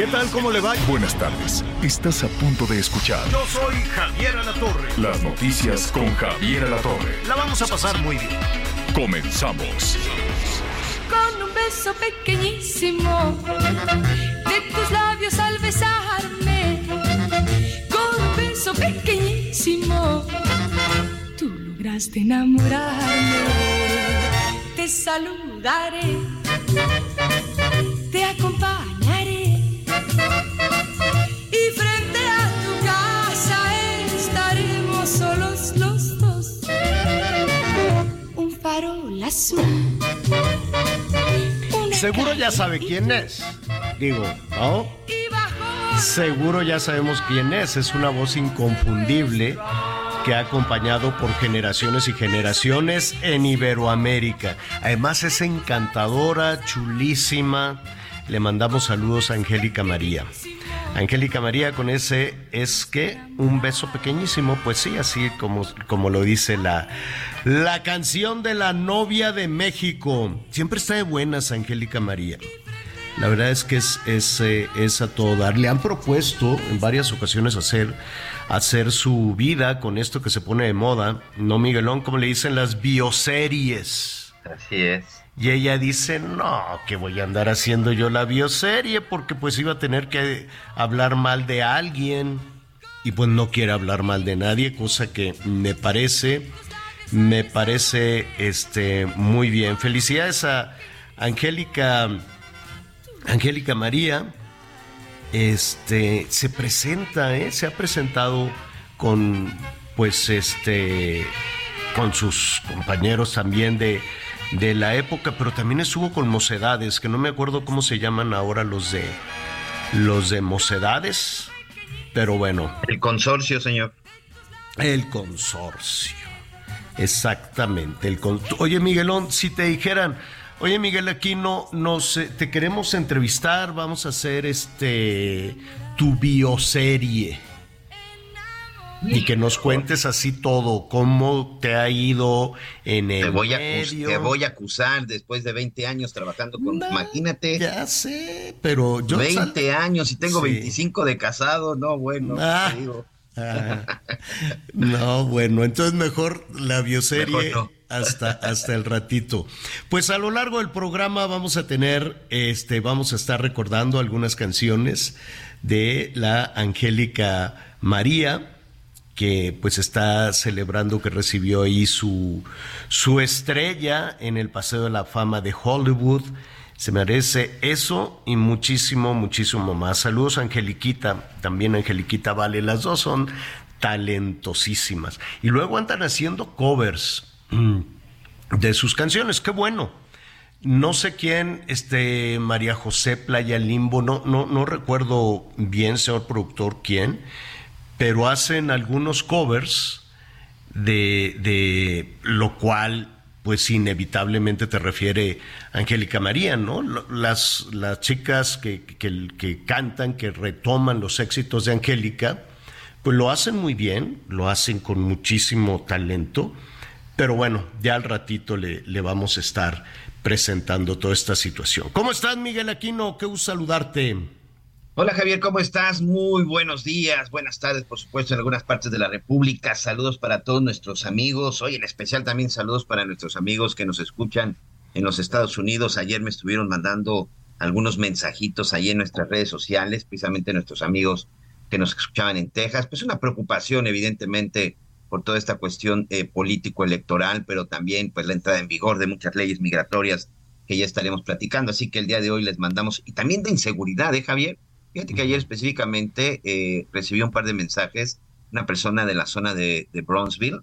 ¿Qué tal? ¿Cómo le va? Buenas tardes. Estás a punto de escuchar Yo soy Javier Alatorre. las noticias con Javier Alatorre. La vamos a pasar muy bien. Comenzamos. con un beso pequeñísimo de tus labios al besarme. Con un beso pequeñísimo tú lograste enamorarme. Te saludaré, azul. Seguro ya sabe quién es. Digo, ¿no? Seguro ya sabemos quién es. Es una voz inconfundible que ha acompañado por generaciones y generaciones en Iberoamérica. Además es encantadora, chulísima. Le mandamos saludos a Angélica María. Angélica María con ese es que un beso pequeñísimo, pues sí, así como, como lo dice la, la canción de la novia de México. Siempre está de buenas Angélica María. La verdad es que es, es, eh, es a todo dar. Le han propuesto en varias ocasiones hacer, hacer su vida con esto que se pone de moda, ¿no, Miguelón? Como le dicen las bioseries. Así es. Y ella dice, no, que voy a andar haciendo yo la bioserie porque pues iba a tener que hablar mal de alguien. Y pues no quiere hablar mal de nadie, cosa que me parece, me parece este, muy bien. Felicidades a Angélica, Angélica María. Este, se presenta, ¿eh? se ha presentado con, pues, este, con sus compañeros también de, de la época, pero también estuvo con Mocedades, que no me acuerdo cómo se llaman ahora los de los de Mocedades, pero bueno, El consorcio, señor. el consorcio. Exactamente, el Oye, Miguelón, si te dijeran, oye, Miguel Aquino, nos eh, te queremos entrevistar, vamos a hacer este tu bioserie. Y que nos cuentes así todo, cómo te ha ido en el Te voy, a, te voy a acusar después de 20 años trabajando con... No, imagínate, Ya sé, pero yo 20 años y tengo Sí. 25 de casado. No, bueno, Ah. te digo. No, bueno, entonces mejor la bioserie Mejor no. hasta, hasta el ratito. Pues a lo largo del programa vamos a tener, este, vamos a estar recordando algunas canciones de la Angélica María, que pues está celebrando que recibió ahí su, su estrella en el Paseo de la Fama de Hollywood. Se merece eso y muchísimo, muchísimo más. Saludos Angeliquita, también Angeliquita Vale, las dos son talentosísimas. Y luego andan haciendo covers mm, de sus canciones, qué bueno. No sé quién, este María José Playa Limbo, no, no, no recuerdo bien, señor productor, quién, pero hacen algunos covers de, de lo cual pues inevitablemente te refiere Angélica María, ¿no? Las, las chicas que, que, que cantan, que retoman los éxitos de Angélica, pues lo hacen muy bien, lo hacen con muchísimo talento, pero bueno, ya al ratito le, le vamos a estar presentando toda esta situación. ¿Cómo estás, Miguel Aquino? Qué gusto saludarte. Hola Javier, ¿cómo estás? Muy buenos días, buenas tardes, por supuesto, en algunas partes de la República. Saludos para todos nuestros amigos. Hoy en especial también saludos para nuestros amigos que nos escuchan en los Estados Unidos. Ayer me estuvieron mandando algunos mensajitos ahí en nuestras redes sociales, precisamente nuestros amigos que nos escuchaban en Texas. Pues una preocupación, evidentemente, por toda esta cuestión eh, político-electoral, pero también pues la entrada en vigor de muchas leyes migratorias que ya estaremos platicando. Así que el día de hoy les mandamos, y también de inseguridad, ¿eh, Javier? Fíjate que ayer específicamente eh, recibí un par de mensajes, una persona de la zona de, de Brownsville,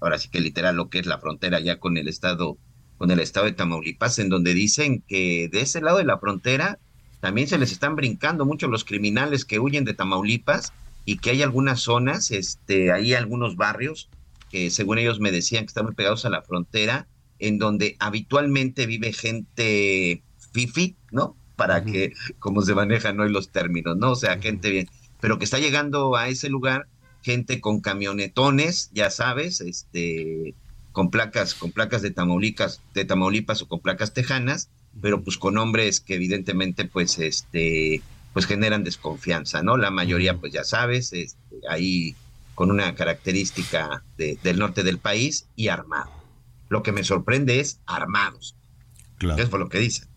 ahora sí que literal lo que es la frontera ya con el estado con el estado de Tamaulipas, en donde dicen que de ese lado de la frontera también se les están brincando mucho los criminales que huyen de Tamaulipas y que hay algunas zonas, este, hay algunos barrios que según ellos me decían que están muy pegados a la frontera, en donde habitualmente vive gente fifi, ¿no? Para que, como se manejan hoy los términos, ¿no? O sea, gente bien, pero que está llegando a ese lugar gente con camionetones, ya sabes, este, con placas, con placas de Tamaulipas, de Tamaulipas o con placas tejanas, pero pues con hombres que evidentemente pues este pues generan desconfianza, ¿no? La mayoría pues ya sabes, este, ahí con una característica del norte del país y armado. Lo que me sorprende es armados. Claro. Eso fue lo que dicen.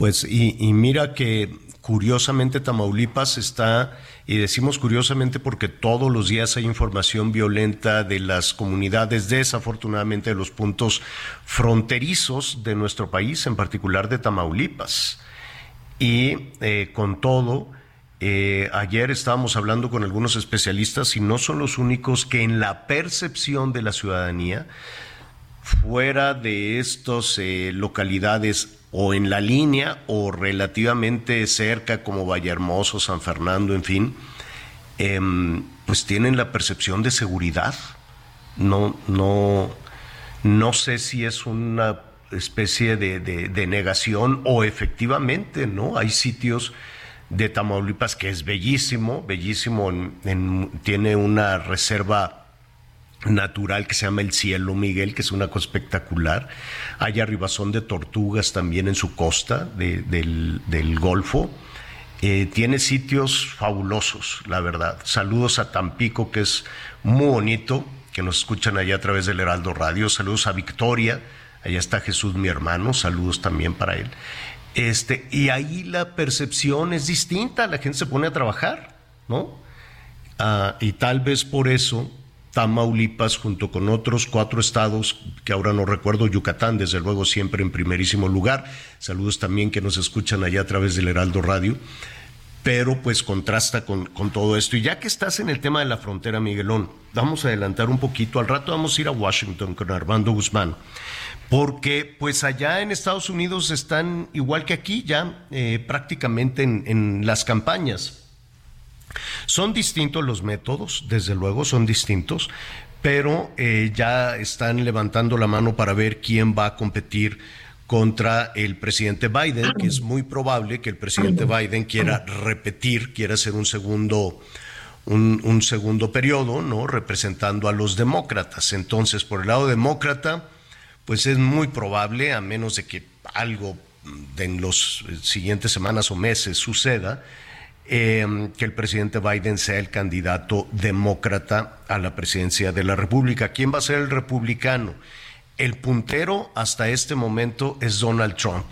Pues y, mira que curiosamente Tamaulipas está, y decimos curiosamente porque todos los días hay información violenta de las comunidades, desafortunadamente de los puntos fronterizos de nuestro país, en particular de Tamaulipas. Y eh, con todo, eh, ayer estábamos hablando con algunos especialistas y no son los únicos que en la percepción de la ciudadanía, fuera de estas eh, localidades o en la línea o relativamente cerca como Vallehermoso, San Fernando, en fin, em, pues tienen la percepción de seguridad. No, no, no sé si es una especie de, negación o efectivamente, ¿no? Hay sitios de Tamaulipas que es bellísimo, bellísimo, tiene una reserva natural que se llama el Cielo Miguel, que es una cosa espectacular. Hay arribazón de tortugas también en su costa del, Golfo. Eh, tiene sitios fabulosos, la verdad. Saludos a Tampico, que es muy bonito, que nos escuchan allá a través del Heraldo Radio. Saludos a Victoria, allá está Jesús, mi hermano. Saludos también para él. Este, y ahí la percepción es distinta, la gente se pone a trabajar, ¿no? Ah, y tal vez por eso Tamaulipas, junto con otros cuatro estados que ahora no recuerdo, Yucatán, desde luego siempre en primerísimo lugar. Saludos también que nos escuchan allá a través del Heraldo Radio. Pero pues contrasta con, con todo esto. Y ya que estás en el tema de la frontera, Miguelón, vamos a adelantar un poquito. Al rato vamos a ir a Washington con Armando Guzmán. Porque pues allá en Estados Unidos están igual que aquí ya eh, prácticamente en, en las campañas son distintos los métodos, desde luego son distintos, pero eh, ya están levantando la mano para ver quién va a competir contra el presidente Biden, que es muy probable que el presidente Biden quiera repetir, quiera hacer un segundo, un, segundo periodo, ¿no? Representando a los demócratas. Entonces, por el lado demócrata, pues es muy probable, a menos de que algo en los siguientes semanas o meses suceda, Em, que el presidente Biden sea el candidato demócrata a la presidencia de la República. ¿Quién va a ser el republicano? El puntero hasta este momento es Donald Trump,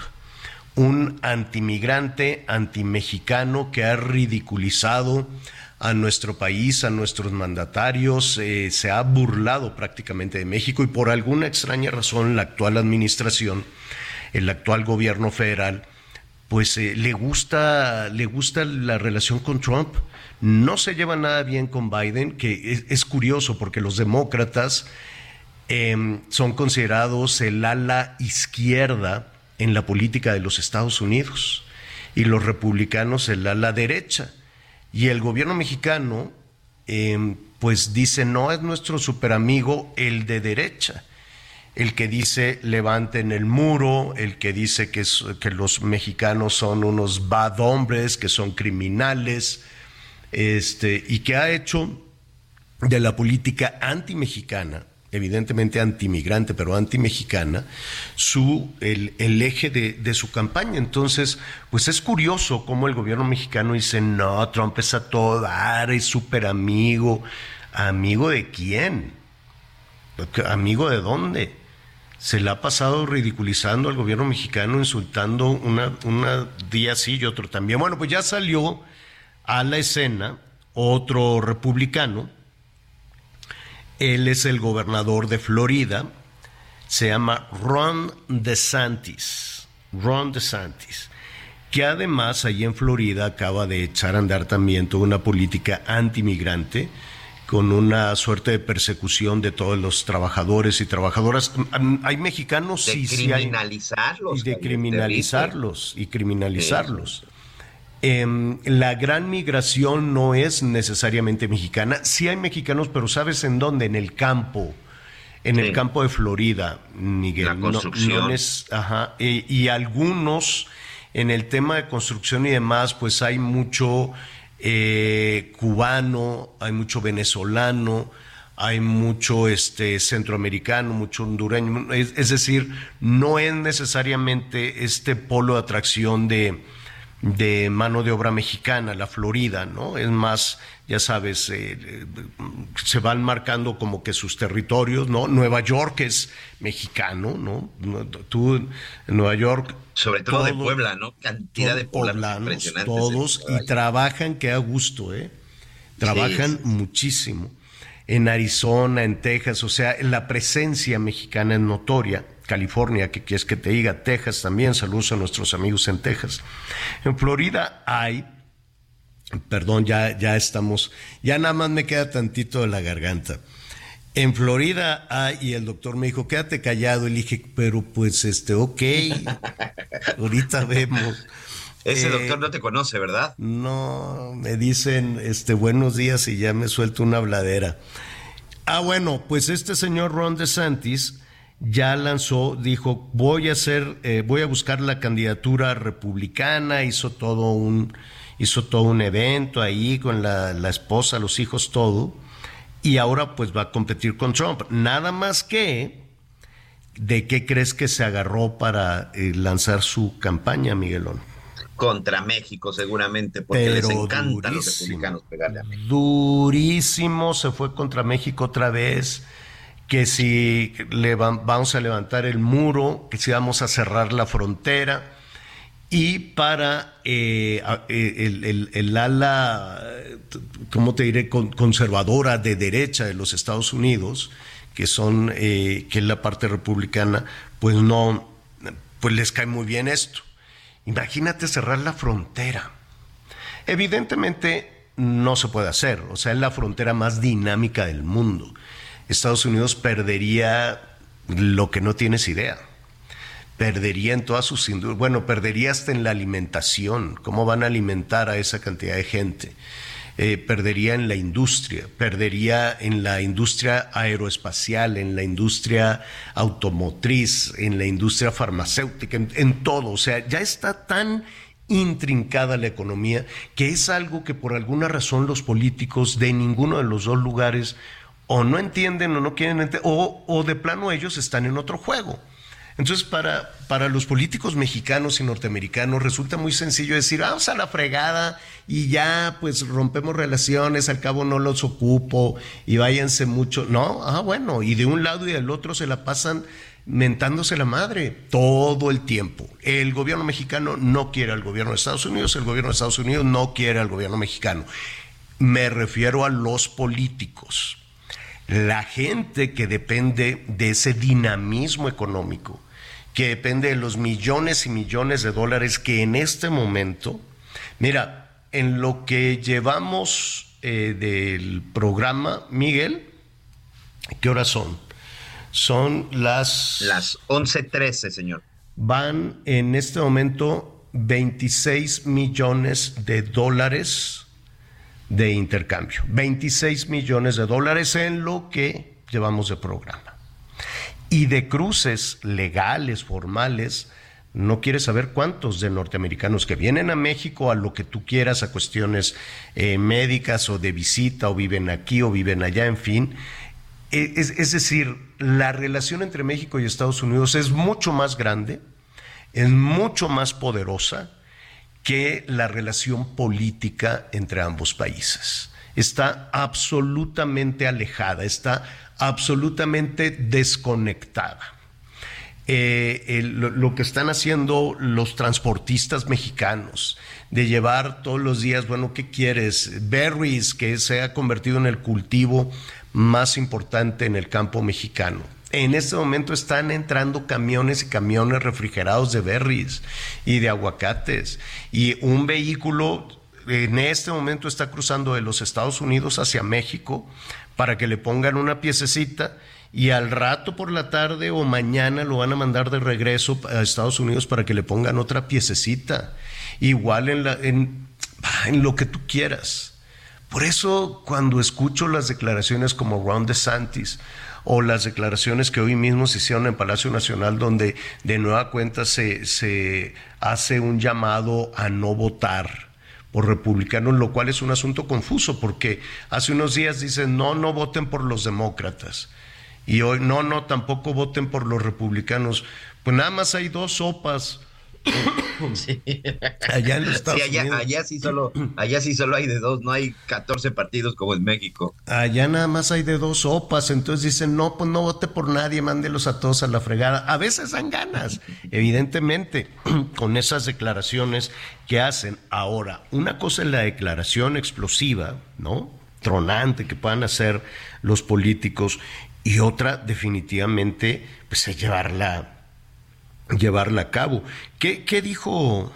un antimigrante, antimexicano que ha ridiculizado a nuestro país, a nuestros mandatarios, eh, se ha burlado prácticamente de México y por alguna extraña razón la actual administración, el actual gobierno federal, pues eh, le gusta le gusta la relación con Trump. No se lleva nada bien con Biden, que es, curioso porque los demócratas em, son considerados el ala izquierda en la política de los Estados Unidos y los republicanos el ala derecha. Y el gobierno mexicano, em, pues dice, no es nuestro superamigo el de derecha el que dice levanten el muro, el que dice que, los mexicanos son unos bad hombres, que son criminales, este, y que ha hecho de la política anti-mexicana, evidentemente antimigrante, pero anti-mexicana, su, el, eje de, de, su campaña. Entonces, pues es curioso cómo el gobierno mexicano dice, no, Trump es a todo dar, es súper amigo. ¿Amigo de quién? ¿Amigo de dónde? Se le ha pasado ridiculizando al gobierno mexicano, insultando una, una día sí y otro también. Bueno, pues ya salió a la escena otro republicano. Él es el gobernador de Florida. Se llama Ron DeSantis. Ron DeSantis. Que además allí en Florida acaba de echar a andar también toda una política antimigrante con una suerte de persecución de todos los trabajadores y trabajadoras. Hay mexicanos de sí, criminalizarlos. y de criminalizarlos y criminalizarlos. Em, la gran migración no es necesariamente mexicana. Sí hay mexicanos, pero ¿sabes en dónde? En el campo. En el campo de Florida, Miguel. La construcción. es, ajá, y algunos en el tema de construcción y demás, pues hay mucho eh, cubano, hay mucho venezolano, hay mucho este, centroamericano, mucho hondureño. Es, decir, no es necesariamente este polo de atracción de, de mano de obra mexicana, la Florida, ¿no? Es más ya sabes, eh, se van marcando como que sus territorios, ¿no? Nueva York es mexicano, ¿no? Tú en Nueva York... Sobre todo, de Puebla, ¿no? Cantidad de poblanos, todos, y trabajan que a gusto, ¿eh? Trabajan muchísimo. En Arizona, en Texas, o sea, la presencia mexicana es notoria. California, que quieres que te diga, Texas también, saludos a nuestros amigos en Texas. En Florida hay Perdón, ya, ya estamos, ya nada más me queda tantito de la garganta. En Florida, ah, y el doctor me dijo, quédate callado. Y le dije, pero pues, este, ok, ahorita vemos. Ese eh, doctor no te conoce, ¿verdad? No, me dicen, este, buenos días y ya me suelto una habladera. Ah, bueno, pues este señor Ron DeSantis ya lanzó, dijo, voy a hacer, eh, voy a buscar la candidatura republicana, hizo todo un hizo todo un evento ahí con la, esposa, los hijos, todo, y ahora pues va a competir con Trump. Nada más que, ¿de qué crees que se agarró para eh, lanzar su campaña, Miguelón? Contra México, seguramente, porque les encanta a los republicanos pegarle a México. Durísimo, se fue contra México otra vez que si le vamos a levantar el muro, que si vamos a cerrar la frontera y para eh, eh, el, ala, ¿cómo te diré?, conservadora de derecha de los Estados Unidos, que son, eh, que es la parte republicana, pues no, pues les cae muy bien esto. Imagínate cerrar la frontera. Evidentemente no se puede hacer, o sea, es la frontera más dinámica del mundo. Estados Unidos perdería lo que no tienes idea perdería en todas sus industrias, bueno, perdería hasta en la alimentación, cómo van a alimentar a esa cantidad de gente. Eh, perdería en la industria, perdería en la industria aeroespacial, en la industria automotriz, en la industria farmacéutica, en, todo. O sea, ya está tan intrincada la economía que es algo que por alguna razón los políticos de ninguno de los dos lugares o no entienden o no quieren entender, o, o de plano ellos están en otro juego. Entonces, para, para los políticos mexicanos y norteamericanos resulta muy sencillo decir, vamos a la fregada y ya pues rompemos relaciones, al cabo no los ocupo y váyanse mucho. No, ah, bueno, y de un lado y del otro se la pasan mentándose la madre todo el tiempo. El gobierno mexicano no quiere al gobierno de Estados Unidos, el gobierno de Estados Unidos no quiere al gobierno mexicano. Me refiero a los políticos, la gente que depende de ese dinamismo económico que depende de los millones y millones de dólares que en este momento, mira, en lo que llevamos eh, del programa, Miguel, ¿qué horas son? Son las... Las 11.13, señor. Van en este momento 26 millones de dólares de intercambio. 26 millones de dólares en lo que llevamos de programa y de cruces legales, formales, no quieres saber cuántos de norteamericanos que vienen a México a lo que tú quieras, a cuestiones eh, médicas o de visita, o viven aquí o viven allá, en fin. E, es, es, decir, la relación entre México y Estados Unidos es mucho más grande, es mucho más poderosa que la relación política entre ambos países. Está absolutamente alejada, está absolutamente desconectada. Eh, lo, que están haciendo los transportistas mexicanos, de llevar todos los días, bueno, ¿qué quieres? Berries, que se ha convertido en el cultivo más importante en el campo mexicano. En este momento están entrando camiones y camiones refrigerados de berries y de aguacates. Y un vehículo en este momento está cruzando de los Estados Unidos hacia México para que le pongan una piececita y al rato por la tarde o mañana lo van a mandar de regreso a Estados Unidos para que le pongan otra piececita. Igual en, la, lo que tú quieras. Por eso cuando escucho las declaraciones como Ron DeSantis o las declaraciones que hoy mismo se hicieron en Palacio Nacional donde de nueva cuenta se hace un llamado a no votar por republicanos, lo cual es un asunto confuso porque hace unos días dicen no, no voten por los demócratas y hoy no, no, tampoco voten por los republicanos. Pues nada más hay dos sopas. Allá en los Estados Unidos. Allá sí, solo, allá sí solo hay de dos, no hay 14 partidos como en México. Allá nada más hay de dos sopas, entonces dicen, no, pues no vote por nadie, mándelos a todos a la fregada. A veces dan ganas, evidentemente, con esas declaraciones que hacen. Ahora, una cosa es la declaración explosiva, ¿no? Tronante que puedan hacer los políticos y otra definitivamente pues es llevarla, llevarla a cabo. ¿Qué, qué dijo?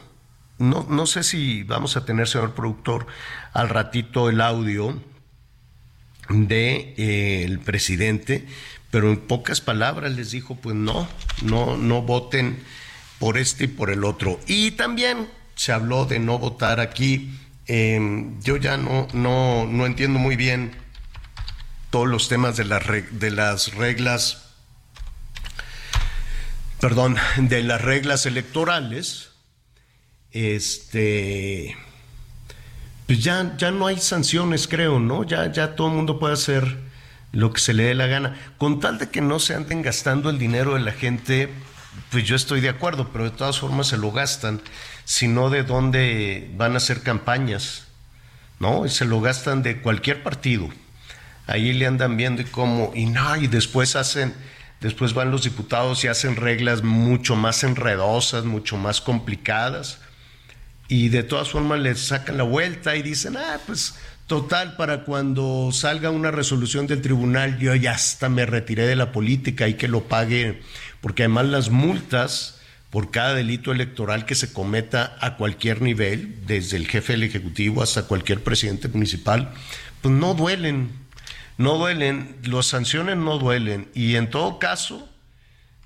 No, no sé si vamos a tener, señor productor, al ratito el audio de eh, presidente, pero en pocas palabras les dijo, pues no, no, no voten por este y por el otro. Y también se habló de no votar aquí. Em, yo ya no, no, no entiendo muy bien todos los temas de, de las reglas, perdón, de las reglas electorales, este, pues ya, ya no hay sanciones, creo, ¿no? Ya, ya todo el mundo puede hacer lo que se le dé la gana. Con tal de que no se anden gastando el dinero de la gente, pues yo estoy de acuerdo, pero de todas formas se lo gastan, sino de dónde van a hacer campañas, ¿no? Y se lo gastan de cualquier partido ahí le andan viendo y cómo, y no, y después hacen, después van los diputados y hacen reglas mucho más enredosas, mucho más complicadas, y de todas formas les sacan la vuelta y dicen, ah, pues total, para cuando salga una resolución del tribunal, yo ya hasta me retiré de la política y que lo pague, porque además las multas por cada delito electoral que se cometa a cualquier nivel, desde el jefe del Ejecutivo hasta cualquier presidente municipal, pues no duelen, no duelen, las sanciones no duelen y en todo caso,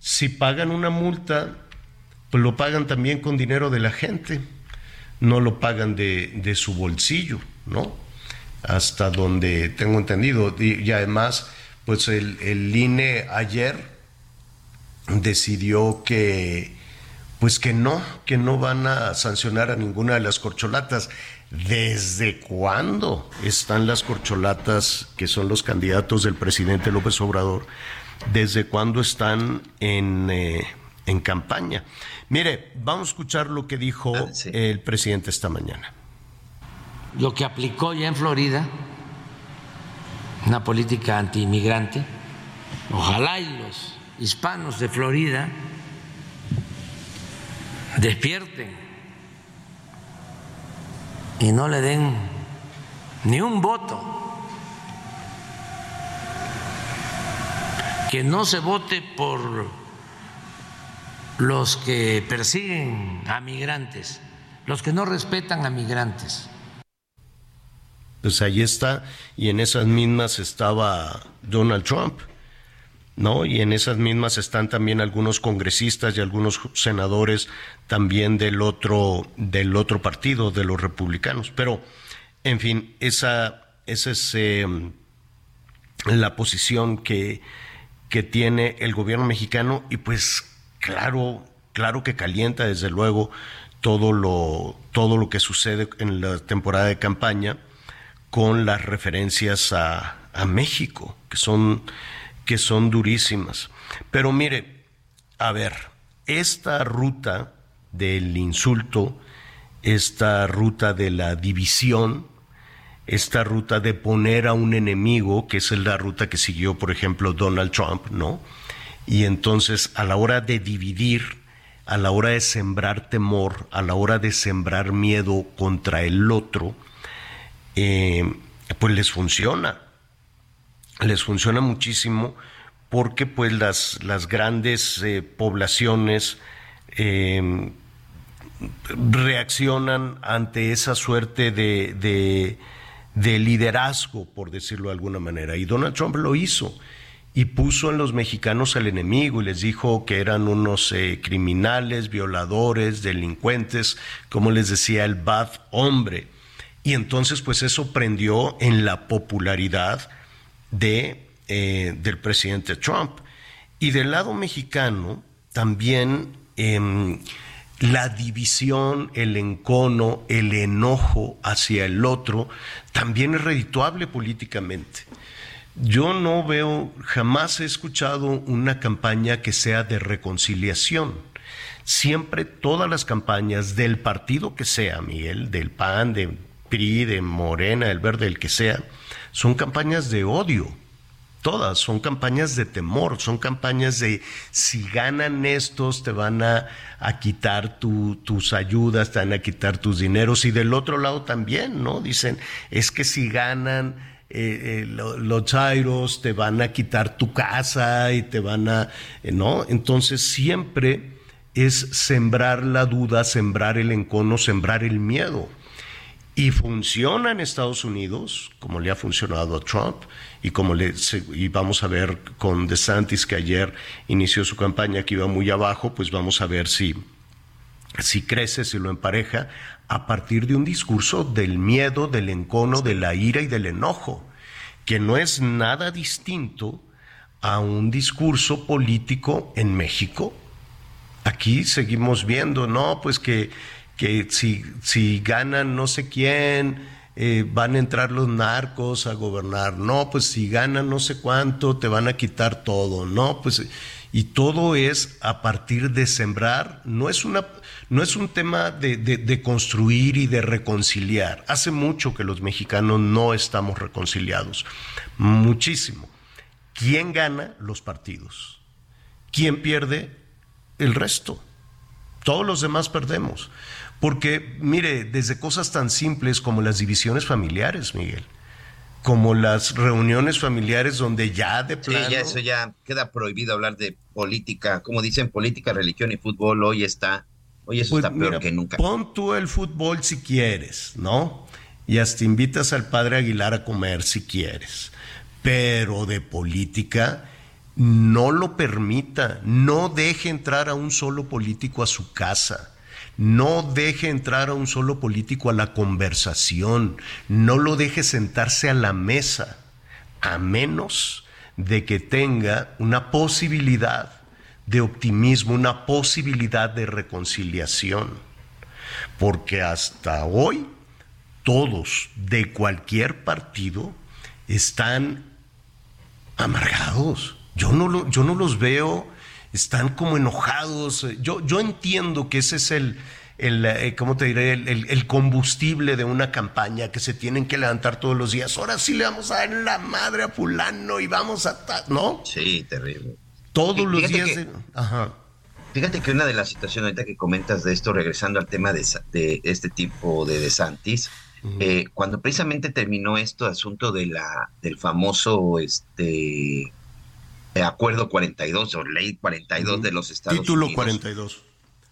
si pagan una multa, pues lo pagan también con dinero de la gente, no lo pagan de, su bolsillo, ¿no? Hasta donde tengo entendido. Y, además, pues el, el INE ayer decidió que pues que no, que no van a sancionar a ninguna de las corcholatas. ¿Desde cuándo están las corcholatas, que son los candidatos del presidente López Obrador? ¿Desde cuándo están en, eh, en campaña? Mire, vamos a escuchar lo que dijo ah, el presidente esta mañana. Lo que aplicó ya en Florida, una política antiinmigrante, ojalá y los hispanos de Florida despierten y no le den ni un voto. Que no se vote por los que persiguen a migrantes, los que no respetan a migrantes. Pues ahí está, y en esas mismas estaba Donald Trump. ¿No? Y en esas mismas están también algunos congresistas y algunos senadores también del otro, del otro partido, de los republicanos. Pero, en fin, esa, esa es em, la posición que, que tiene el gobierno mexicano y pues claro, claro que calienta desde luego todo lo, todo lo que sucede en la temporada de campaña con las referencias a, a México, que son que son durísimas. Pero mire, a ver, esta ruta del insulto, esta ruta de la división, esta ruta de poner a un enemigo, que es la ruta que siguió, por ejemplo, Donald Trump, ¿no? Y entonces, a la hora de dividir, a la hora de sembrar temor, a la hora de sembrar miedo contra el otro, eh, pues les funciona les funciona muchísimo porque pues las, las grandes eh, poblaciones em, reaccionan ante esa suerte de, de, de liderazgo, por decirlo de alguna manera. Y Donald Trump lo hizo y puso en los mexicanos al enemigo y les dijo que eran unos eh, criminales, violadores, delincuentes, como les decía el bad hombre. Y entonces pues eso prendió en la popularidad de, eh, del presidente Trump. Y del lado mexicano también em, la división, el encono, el enojo hacia el otro también es redituable políticamente. Yo no veo, jamás he escuchado una campaña que sea de reconciliación. Siempre todas las campañas del partido que sea, Miguel, del PAN, de PRI, de Morena, del Verde, el que sea, son campañas de odio. Todas son campañas de temor, son campañas de si ganan estos te van a, quitar tus ayudas, te van a quitar tus dineros y del otro lado también, ¿no? Dicen, es que si ganan eh, eh, los chairos te van a quitar tu casa y te van a, eh, ¿no? Entonces siempre es sembrar la duda, sembrar el encono, sembrar el miedo. Y funciona en Estados Unidos, como le ha funcionado a Trump, y como le y vamos a ver con DeSantis que ayer inició su campaña que iba muy abajo, pues vamos a ver si, si crece, si lo empareja a partir de un discurso del miedo, del encono, de la ira y del enojo, que no es nada distinto a un discurso político en México. Aquí seguimos viendo, no, pues que, que si, si ganan no sé quién, eh, van a entrar los narcos a gobernar, no, pues si ganan no sé cuánto, te van a quitar todo, no, pues y todo es a partir de sembrar, no es una no es un tema de, construir y de reconciliar. Hace mucho que los mexicanos no estamos reconciliados, muchísimo. ¿Quién gana? Los partidos. ¿Quién pierde? El resto. Todos los demás perdemos. Porque, mire, desde cosas tan simples como las divisiones familiares, Miguel, como las reuniones familiares donde ya de plano... Sí, ya eso ya queda prohibido hablar de política, como dicen, política, religión y fútbol hoy está Oye, eso pues está peor que nunca. Pon tú el fútbol si quieres, ¿no? Y hasta invitas al padre Aguilar a comer si quieres. Pero de política, no lo permita. No deje entrar a un solo político a su casa. No deje entrar a un solo político a la conversación. No lo deje sentarse a la mesa. A menos de que tenga una posibilidad de optimismo, una posibilidad de reconciliación. Porque hasta hoy todos de cualquier partido están amargados. Yo no, yo no los veo, están como enojados. Yo, yo entiendo que ese es el, el eh, ¿cómo te diré? El, el, combustible de una campaña que se tienen que levantar todos los días. Ahora sí le vamos a dar la madre a fulano y vamos a... ¿No? Sí, terrible. Todos los días. Fíjate que una de las situaciones ahorita que comentas de esto, regresando al tema de, este tipo de DeSantis, eh, cuando precisamente terminó esto asunto de la del famoso este acuerdo 42 o ley 42 de los Estados título Unidos. Título 42.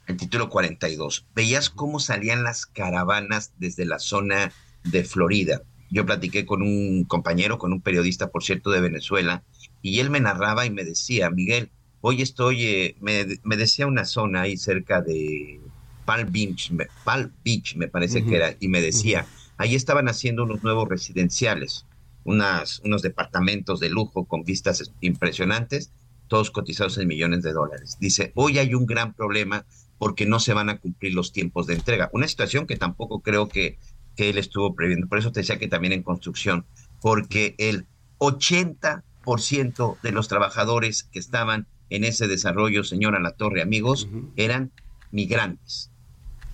El título 42. Veías cómo salían las caravanas desde la zona de Florida. Yo platiqué con un compañero, con un periodista, por cierto, de Venezuela, y él me narraba y me decía, Miguel, hoy estoy, eh, me, decía una zona ahí cerca de Palm Beach, Palm Beach me parece que era, y me decía, ahí estaban haciendo unos nuevos residenciales, unas, unos departamentos de lujo con vistas impresionantes, todos cotizados en millones de dólares. Dice, hoy hay un gran problema porque no se van a cumplir los tiempos de entrega. Una situación que tampoco creo que, que él estuvo previendo. Por eso te decía que también en construcción, porque el 80 ciento de los trabajadores que estaban en ese desarrollo, señora La Torre, amigos, eran migrantes.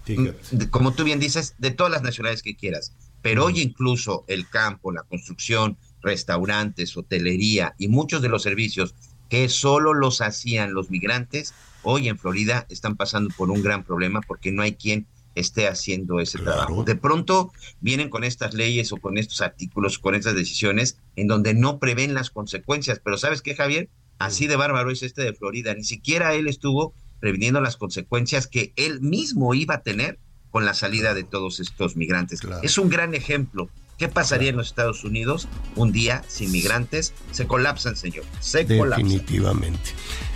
Mm, como tú bien dices, de todas las nacionalidades que quieras. Pero hoy incluso el campo, la construcción, restaurantes, hotelería y muchos de los servicios que solo los hacían los migrantes, hoy en Florida están pasando por un gran problema porque no hay quien esté haciendo ese trabajo. De pronto vienen con estas leyes o con estos artículos, con estas decisiones, en donde no prevén las consecuencias. Pero ¿sabes qué, Javier? Así de bárbaro es este de Florida. Ni siquiera él estuvo previniendo las consecuencias que él mismo iba a tener con la salida de todos estos migrantes. Es un gran ejemplo. ¿Qué pasaría en los Estados Unidos un día sin migrantes? Se colapsan, señor. Se Definitivamente.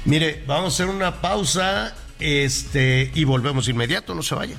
Mire, vamos a hacer una pausa este, y volvemos inmediato, no se vaya.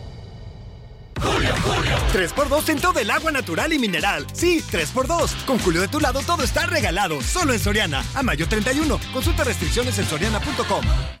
3x2 en todo el agua natural y mineral. Sí, 3x2. Con Julio de tu lado todo está regalado. Solo en Soriana. A mayo 31. Consulta restricciones en soriana.com.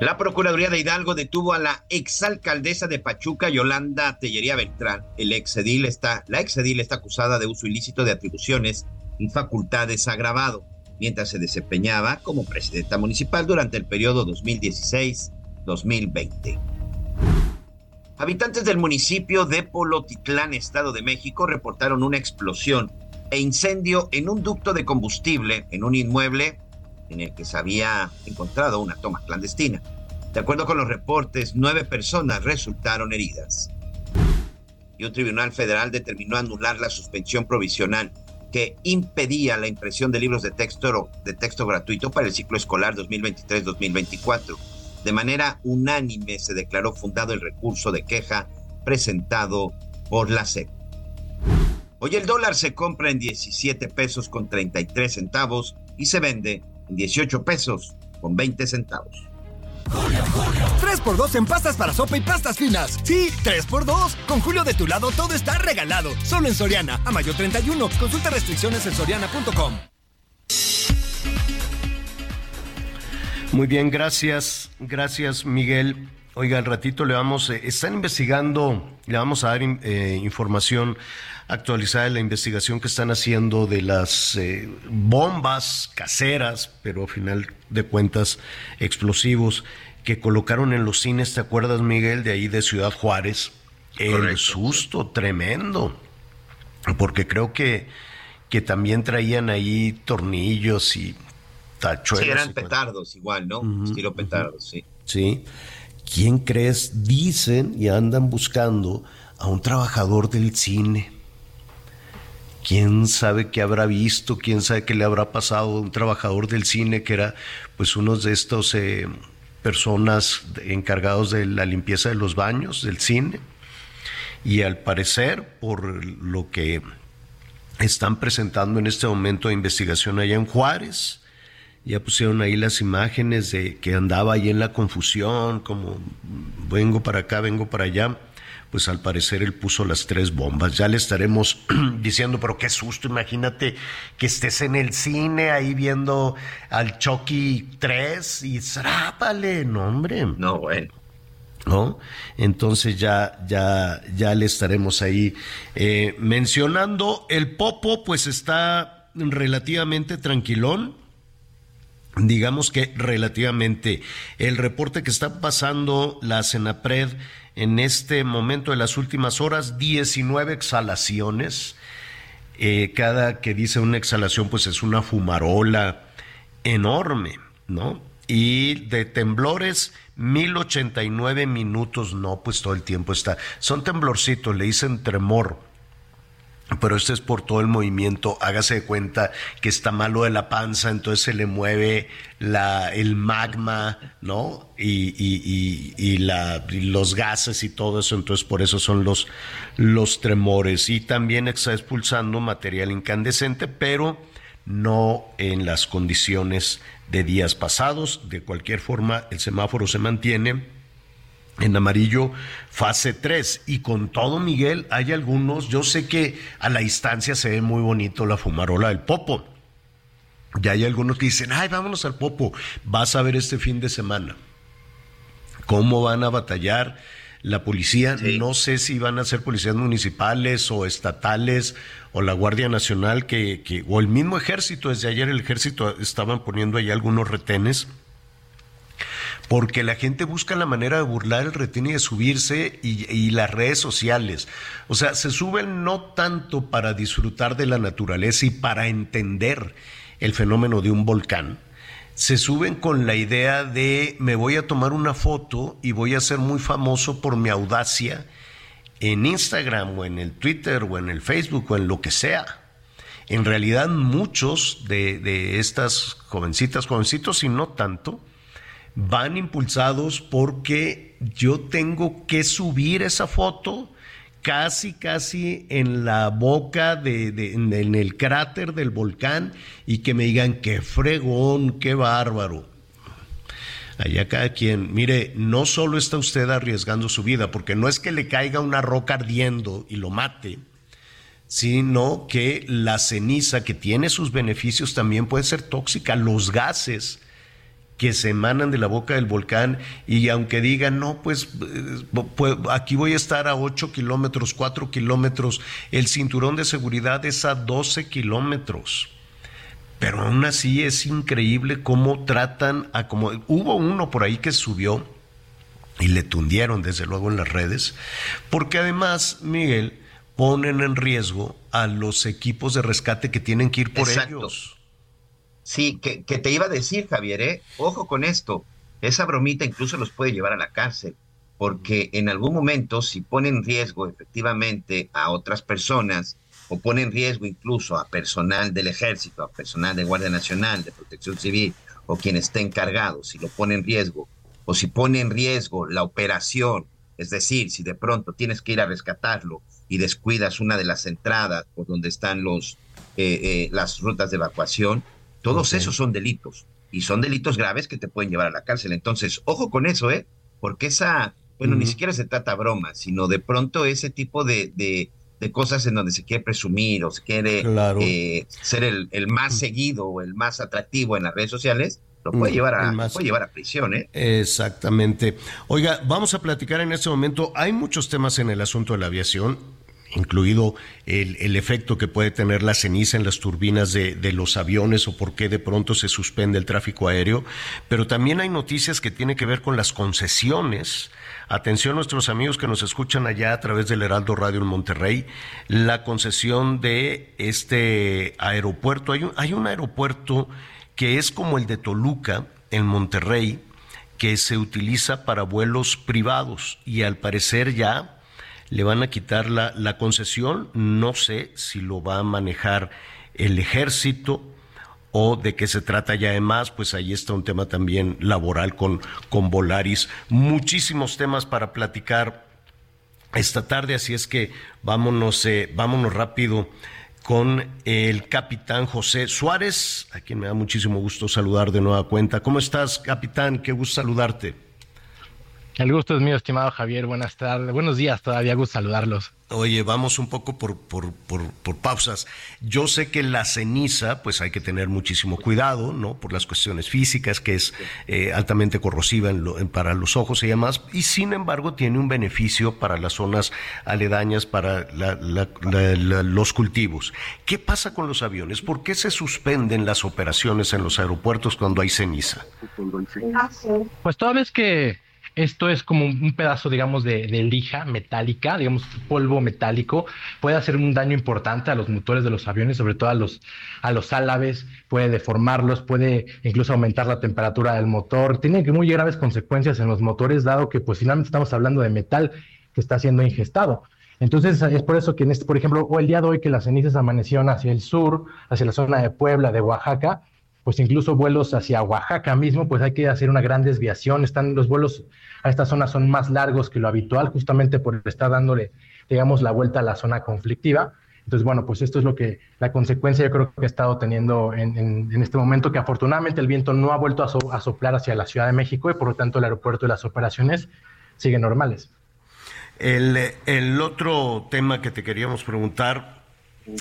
La Procuraduría de Hidalgo detuvo a la exalcaldesa de Pachuca, Yolanda Tellería Beltrán. El exedil está, la exedil está acusada de uso ilícito de atribuciones y facultades agravado, mientras se desempeñaba como presidenta municipal durante el periodo 2016-2020. Habitantes del municipio de Polotitlán, Estado de México, reportaron una explosión e incendio en un ducto de combustible en un inmueble en el que se había encontrado una toma clandestina. De acuerdo con los reportes, nueve personas resultaron heridas. Y un tribunal federal determinó anular la suspensión provisional que impedía la impresión de libros de texto, de texto gratuito para el ciclo escolar 2023-2024. De manera unánime se declaró fundado el recurso de queja presentado por la SEP. Hoy el dólar se compra en 17 pesos con 33 centavos y se vende en 18 pesos con 20 centavos. 3x2 en pastas para sopa y pastas finas. Sí, 3x2. Con Julio de tu lado todo está regalado. Solo en Soriana. A mayo 31. Consulta restricciones en soriana.com. Muy bien, gracias. Gracias, Miguel. Oiga, al ratito le vamos, eh, están investigando, le vamos a dar eh, información actualizada de la investigación que están haciendo de las eh, bombas caseras, pero al final de cuentas explosivos, que colocaron en los cines, ¿te acuerdas, Miguel, de ahí de Ciudad Juárez? El susto tremendo, porque creo que, que también traían ahí tornillos y tachuelos. Sí, eran petardos igual, ¿no? Estilo petardos, sí. Sí. ¿Quién crees? Dicen y andan buscando a un trabajador del cine quién sabe qué habrá visto, quién sabe qué le habrá pasado a un trabajador del cine que era pues uno de estos eh, personas encargados de la limpieza de los baños del cine. Y al parecer por lo que están presentando en este momento de investigación allá en Juárez, ya pusieron ahí las imágenes de que andaba ahí en la confusión, como vengo para acá, vengo para allá pues al parecer él puso las tres bombas. Ya le estaremos diciendo, pero qué susto, imagínate que estés en el cine ahí viendo al Chucky 3 y ¡zrápale! No, hombre. No, bueno. ¿No? Entonces ya, ya, ya le estaremos ahí eh, mencionando. El Popo, pues está relativamente tranquilón digamos que relativamente el reporte que está pasando la Senapred en este momento de las últimas horas, 19 exhalaciones. Eh, cada que dice una exhalación, pues es una fumarola enorme, ¿no? Y de temblores, 1089 minutos, no, pues todo el tiempo está. Son temblorcitos, le dicen tremor pero esto es por todo el movimiento. Hágase de cuenta que está malo de la panza, entonces se le mueve la, el magma, ¿no? Y, y, y, la, los gases y todo eso, entonces por eso son los, los tremores. Y también está expulsando material incandescente, pero no en las condiciones de días pasados. De cualquier forma, el semáforo se mantiene en amarillo fase 3 y con todo Miguel hay algunos, yo sé que a la distancia se ve muy bonito la fumarola del Popo. Ya hay algunos que dicen, ay, vámonos al Popo, vas a ver este fin de semana cómo van a batallar la policía. No sé si van a ser policías municipales o estatales o la Guardia Nacional que, que, o el mismo ejército. Desde ayer el ejército estaban poniendo ahí algunos retenes porque la gente busca la manera de burlar el retén y de subirse y, y, las redes sociales. O sea, se suben no tanto para disfrutar de la naturaleza y para entender el fenómeno de un volcán, se suben con la idea de me voy a tomar una foto y voy a ser muy famoso por mi audacia en Instagram o en el Twitter o en el Facebook o en lo que sea. En realidad muchos de, de estas jovencitas, jovencitos y no tanto, van impulsados porque yo tengo que subir esa foto casi, casi en la boca, de, de, en el cráter del volcán y que me digan qué fregón, qué bárbaro. Allá cada quien, mire, no solo está usted arriesgando su vida, porque no es que le caiga una roca ardiendo y lo mate, sino que la ceniza que tiene sus beneficios también puede ser tóxica. Los gases que se emanan de la boca del volcán y aunque digan, no, pues, eh, pues aquí voy a estar a 8 kilómetros, 4 kilómetros, el cinturón de seguridad es a 12 kilómetros. Pero aún así es increíble cómo tratan a como... Hubo uno por ahí que subió y le tundieron desde luego en las redes, porque además, Miguel, ponen en riesgo a los equipos de rescate que tienen que ir por ellos. Sí, que, que, te iba a decir, Javier, ¿eh? ojo con esto, esa bromita incluso los puede llevar a la cárcel, porque en algún momento si pone en riesgo efectivamente a otras personas, o pone en riesgo incluso a personal del ejército, a personal de Guardia Nacional, de Protección Civil, o quien esté encargado, si lo pone en riesgo, o si pone en riesgo la operación, es decir, si de pronto tienes que ir a rescatarlo y descuidas una de las entradas por donde están los, eh, eh, las rutas de evacuación, todos esos son delitos y son delitos graves que te pueden llevar a la cárcel. Entonces, ojo con eso, ¿eh? Porque esa, bueno, ni siquiera se trata broma, sino de pronto ese tipo de, de, de cosas en donde se quiere presumir o se quiere eh, ser el, el, más seguido o el más atractivo en las redes sociales, lo puede llevar a, más... puede llevar a prisión, ¿eh? Exactamente. Oiga, vamos a platicar en este momento. Hay muchos temas en el asunto de la aviación incluido el, el, efecto que puede tener la ceniza en las turbinas de, de, los aviones o por qué de pronto se suspende el tráfico aéreo, pero también hay noticias que tienen que ver con las concesiones. Atención nuestros amigos que nos escuchan allá a través del Heraldo Radio en Monterrey, la concesión de este aeropuerto. Hay un, hay un aeropuerto que es como el de Toluca en Monterrey, que se utiliza para vuelos privados y al parecer ya le van a quitar la, la concesión, no sé si lo va a manejar el ejército o de qué se trata ya además, pues ahí está un tema también laboral con, con Volaris. Muchísimos temas para platicar esta tarde, así es que vámonos, eh, vámonos rápido con el capitán José Suárez, a quien me da muchísimo gusto saludar de nueva cuenta. ¿Cómo estás, capitán? Qué gusto saludarte. El gusto es mío, estimado Javier. Buenas tardes, buenos días, todavía gusto saludarlos. Oye, vamos un poco por, por, por, por, pausas. Yo sé que la ceniza, pues hay que tener muchísimo cuidado, ¿no? Por las cuestiones físicas, que es eh, altamente corrosiva en lo, en, para los ojos y demás, y sin embargo tiene un beneficio para las zonas aledañas, para la, la, la, los cultivos. ¿Qué pasa con los aviones? ¿Por qué se suspenden las operaciones en los aeropuertos cuando hay ceniza? Pues toda vez que esto es como un pedazo, digamos, de, lija metálica, digamos, polvo metálico. Puede hacer un daño importante a los motores de los aviones, sobre todo a los, a los álabes, puede deformarlos, puede incluso aumentar la temperatura del motor. Tiene muy graves consecuencias en los motores, dado que, pues, finalmente estamos hablando de metal que está siendo ingestado. Entonces, es por eso que, en este, por ejemplo, o el día de hoy que las cenizas amanecieron hacia el sur, hacia la zona de Puebla, de Oaxaca, pues incluso vuelos hacia Oaxaca mismo, pues hay que hacer una gran desviación. Están los vuelos a esta zona son más largos que lo habitual, justamente por estar dándole, digamos, la vuelta a la zona conflictiva. Entonces, bueno, pues esto es lo que, la consecuencia yo creo que ha estado teniendo en, este momento, que afortunadamente el viento no ha vuelto a, soplar hacia la Ciudad de México y por lo tanto el aeropuerto y las operaciones siguen normales. El, el otro tema que te queríamos preguntar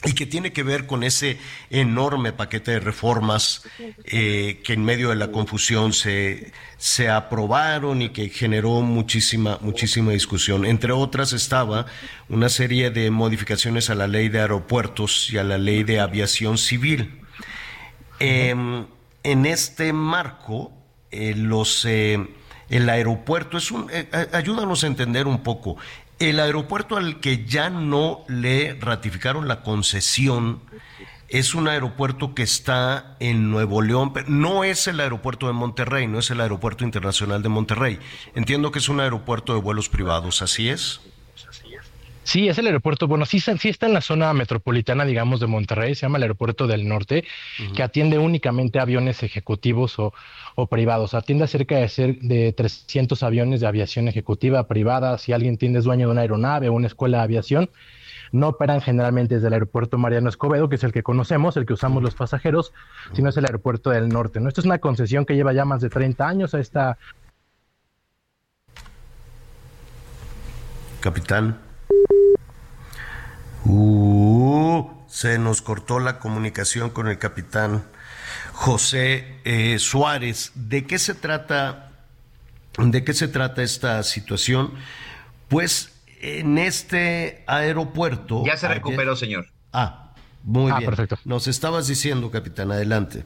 y que tiene que ver con ese enorme paquete de reformas eh, que en medio de la confusión se, se aprobaron y que generó muchísima, muchísima discusión. Entre otras estaba una serie de modificaciones a la ley de aeropuertos y a la ley de aviación civil. Em, en este marco, eh, los, eh, el aeropuerto es un... ayúdanos a entender un poco. El aeropuerto al que ya no le ratificaron la concesión es un aeropuerto que está en Nuevo León, no es el aeropuerto de Monterrey, no es el aeropuerto internacional de Monterrey. Entiendo que es un aeropuerto de vuelos privados, ¿así es? Sí, es el aeropuerto, bueno, sí, sí está en la zona metropolitana, digamos, de Monterrey, se llama el Aeropuerto del Norte, que atiende únicamente aviones ejecutivos o, privados. Atiende a cerca de, ser de 300 aviones de aviación ejecutiva privada. Si alguien tiene dueño de una aeronave o una escuela de aviación, no operan generalmente desde el aeropuerto Mariano Escobedo, que es el que conocemos, el que usamos los pasajeros, sino es el aeropuerto del norte. ¿no? Esto es una concesión que lleva ya más de 30 años a esta... Capitán. Uh, se nos cortó la comunicación con el capitán José eh, Suárez. ¿De qué se trata? ¿De qué se trata esta situación? Pues en este aeropuerto. Ya se recuperó, señor. Ah, muy ah, bien. Perfecto. Nos estabas diciendo, capitán, adelante.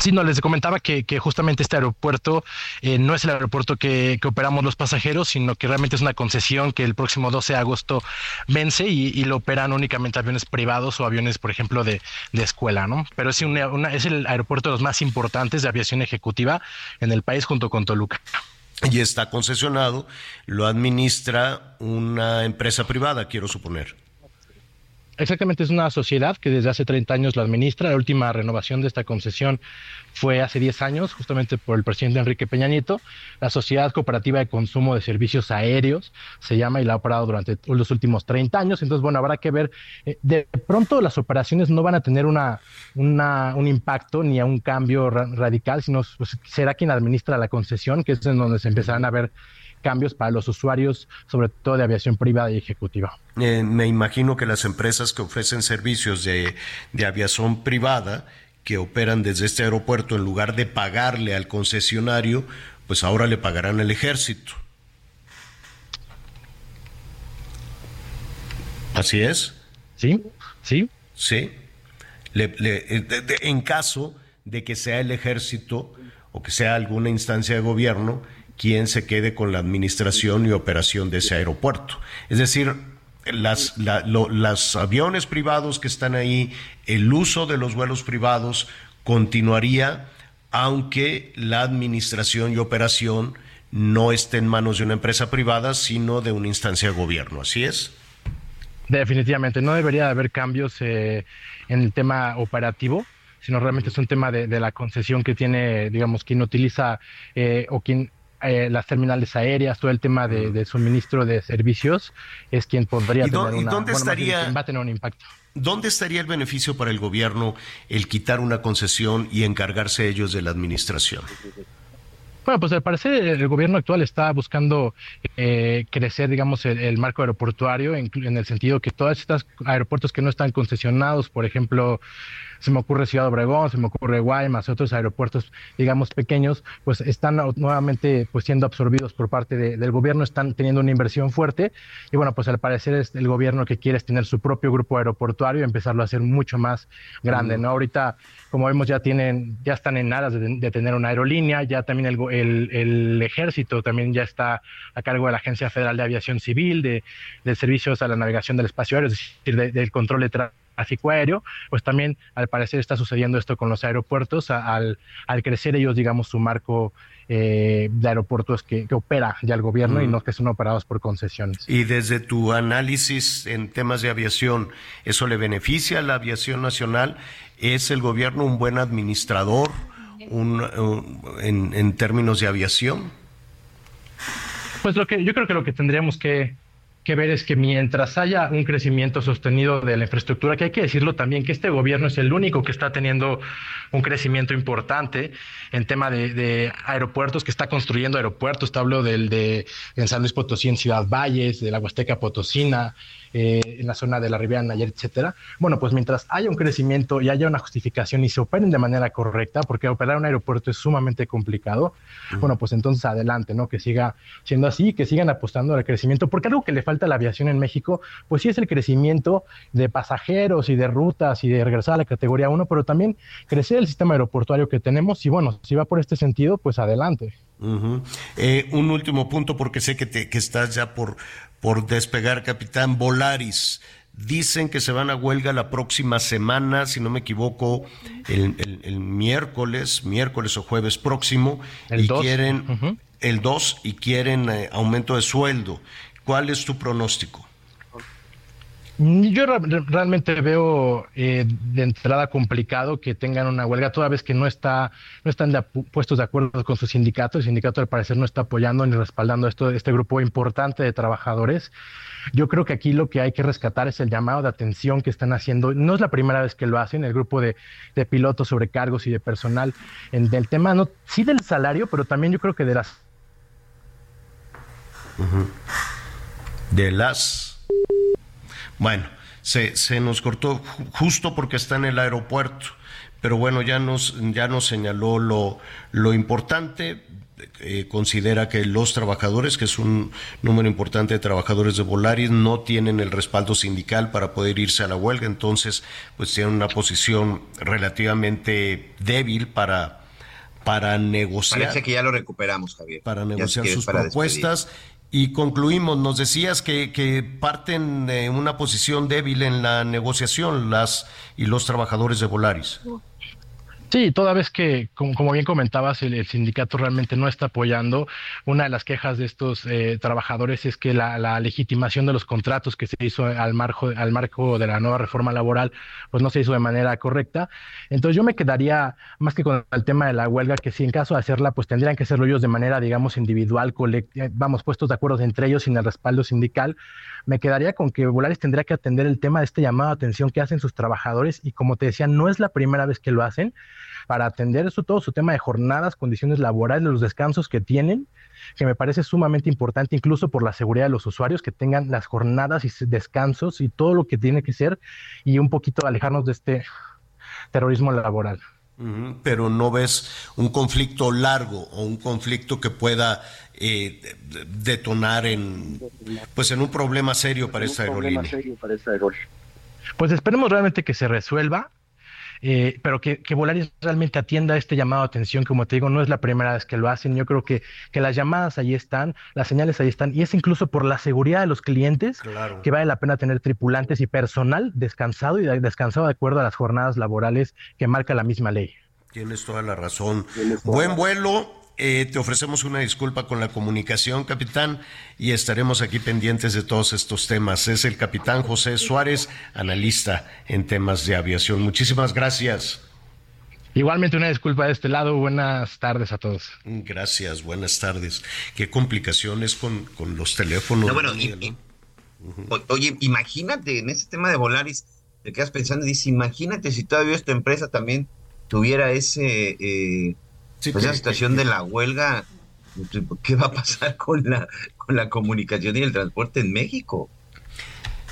Sí, no, les comentaba que, justamente este aeropuerto eh, no es el aeropuerto que, operamos los pasajeros, sino que realmente es una concesión que el próximo 12 de agosto vence y, lo operan únicamente aviones privados o aviones, por ejemplo, de, escuela, ¿no? Pero es, es el aeropuerto de los más importantes de aviación ejecutiva en el país junto con Toluca. Y está concesionado, lo administra una empresa privada, quiero suponer. Exactamente, es una sociedad que desde hace 30 años lo administra. La última renovación de esta concesión fue hace 10 años, justamente por el presidente Enrique Peña Nieto. La Sociedad Cooperativa de Consumo de Servicios Aéreos se llama y la ha operado durante los últimos 30 años. Entonces, bueno, habrá que ver. Eh, de pronto las operaciones no van a tener una, un impacto ni a un cambio radical, sino pues, será quien administra la concesión, que es en donde se empezarán a ver cambios para los usuarios, sobre todo de aviación privada y ejecutiva. Eh, me imagino que las empresas que ofrecen servicios de, aviación privada, que operan desde este aeropuerto, en lugar de pagarle al concesionario, pues ahora le pagarán al ejército. ¿Así es? Sí, sí. Sí. Eh, en caso de que sea el ejército o que sea alguna instancia de gobierno quien se quede con la administración y operación de ese aeropuerto. Es decir, las, los aviones privados que están ahí, el uso de los vuelos privados continuaría aunque la administración y operación no esté en manos de una empresa privada, sino de una instancia de gobierno. ¿Así es? Definitivamente, no debería haber cambios eh, en el tema operativo, sino realmente es un tema de, la concesión que tiene, digamos, quien utiliza eh, o quien eh, las terminales aéreas, todo el tema de, suministro de servicios, es quien podría tener una, dónde estaría, va a tener un impacto. ¿Dónde estaría el beneficio para el gobierno el quitar una concesión y encargarse ellos de la administración? Bueno, pues al parecer el gobierno actual está buscando eh, crecer, digamos, el, marco aeroportuario en, en, el sentido que todos estos aeropuertos que no están concesionados, por ejemplo, se me ocurre Ciudad Obregón, se me ocurre Guaymas, otros aeropuertos, digamos, pequeños, pues están nuevamente pues siendo absorbidos por parte del gobierno, están teniendo una inversión fuerte y bueno, pues al parecer es el gobierno que quiere tener su propio grupo aeroportuario y empezarlo a hacer mucho más grande, ¿no? Ahorita, como vemos, ya tienen, ya están en aras de, tener una aerolínea, ya también el, el, ejército también ya está a cargo de la Agencia Federal de Aviación Civil, de, de servicios a la navegación del espacio aéreo, es decir, del control de tráfico tráfico aéreo, pues también al parecer está sucediendo esto con los aeropuertos, al, al crecer ellos, digamos, su marco eh, de aeropuertos que, opera ya el gobierno y no que son operados por concesiones. Y desde tu análisis en temas de aviación, ¿eso le beneficia a la aviación nacional? ¿Es el gobierno un buen administrador en, en términos de aviación? Pues lo que yo creo que lo que tendríamos que que ver es que mientras haya un crecimiento sostenido de la infraestructura, que hay que decirlo también, que este gobierno es el único que está teniendo un crecimiento importante en tema de, aeropuertos, que está construyendo aeropuertos, te hablo del de en San Luis Potosí, en Ciudad Valles, de la Huasteca Potosina, eh, en la zona de la Riviera Nayarit, etcétera. Bueno, pues mientras haya un crecimiento y haya una justificación y se operen de manera correcta, porque operar un aeropuerto es sumamente complicado, bueno, pues entonces adelante, ¿no? Que siga siendo así, que sigan apostando al crecimiento, porque algo que le falta a la aviación en México, pues sí es el crecimiento de pasajeros y de rutas y de regresar a la categoría 1, pero también crecer el sistema aeroportuario que tenemos y bueno, si va por este sentido, pues adelante. Eh, un último punto, porque sé que, te, que estás ya por, por despegar, capitán Volaris. Dicen que se van a huelga la próxima semana, si no me equivoco, el, miércoles, miércoles o jueves próximo, y quieren el 2 y quieren eh, aumento de sueldo. ¿Cuál es tu pronóstico? Yo realmente veo eh, de entrada complicado que tengan una huelga, toda vez que no está, no están puestos de acuerdo con su sindicato. El sindicato al parecer no está apoyando ni respaldando esto, este grupo importante de trabajadores. Yo creo que aquí lo que hay que rescatar es el llamado de atención que están haciendo. No es la primera vez que lo hacen, el grupo de, pilotos, sobrecargos y de personal, en, del tema, no, sí del salario, pero también yo creo que de las. De las bueno, se, se nos cortó justo porque está en el aeropuerto, pero bueno, ya nos, ya nos señaló lo, lo importante. Eh, considera que los trabajadores, que es un número importante de trabajadores de Volaris, no tienen el respaldo sindical para poder irse a la huelga, entonces pues tienen una posición relativamente débil para, para negociar. Parece que ya lo recuperamos, Javier. Para negociar sus propuestas y concluimos, nos decías que, que, parten de una posición débil en la negociación las y los trabajadores de Volaris. Sí, toda vez que, como, bien comentabas, el, sindicato realmente no está apoyando. Una de las quejas de estos eh, trabajadores es que la, legitimación de los contratos que se hizo al marco, al marco de la nueva reforma laboral, pues no se hizo de manera correcta. Entonces yo me quedaría más que con el tema de la huelga, que si en caso de hacerla, pues tendrían que hacerlo ellos de manera, digamos, individual, colectiva, vamos, puestos de acuerdo entre ellos sin el respaldo sindical. Me quedaría con que Volaris tendría que atender el tema de este llamado de atención que hacen sus trabajadores y como te decía, no es la primera vez que lo hacen para atender eso, todo su tema de jornadas, condiciones laborales, los descansos que tienen, que me parece sumamente importante incluso por la seguridad de los usuarios, que tengan las jornadas y descansos y todo lo que tiene que ser y un poquito alejarnos de este terrorismo laboral. Pero no ves un conflicto largo o un conflicto que pueda eh, detonar en pues en un problema serio para esta aerolínea. Pues esperemos realmente que se resuelva eh, pero que, que, Volaris realmente atienda este llamado de atención, como te digo, no es la primera vez que lo hacen. Yo creo que, que las llamadas ahí están, las señales ahí están, y es incluso por la seguridad de los clientes que vale la pena tener tripulantes y personal descansado y descansado de acuerdo a las jornadas laborales que marca la misma ley. Tienes toda la razón. Buen vuelo eh, te ofrecemos una disculpa con la comunicación, capitán, y estaremos aquí pendientes de todos estos temas. Es el capitán José Suárez, analista en temas de aviación. Muchísimas gracias. Igualmente una disculpa de este lado. Buenas tardes a todos. Gracias, buenas tardes. Qué complicaciones con, los teléfonos. bueno, Oye, imagínate, en este tema de Volaris, te quedas pensando, dice, imagínate si todavía esta empresa también tuviera ese... Eh, pues la situación de la huelga, ¿qué va a pasar con la, con la comunicación y el transporte en México?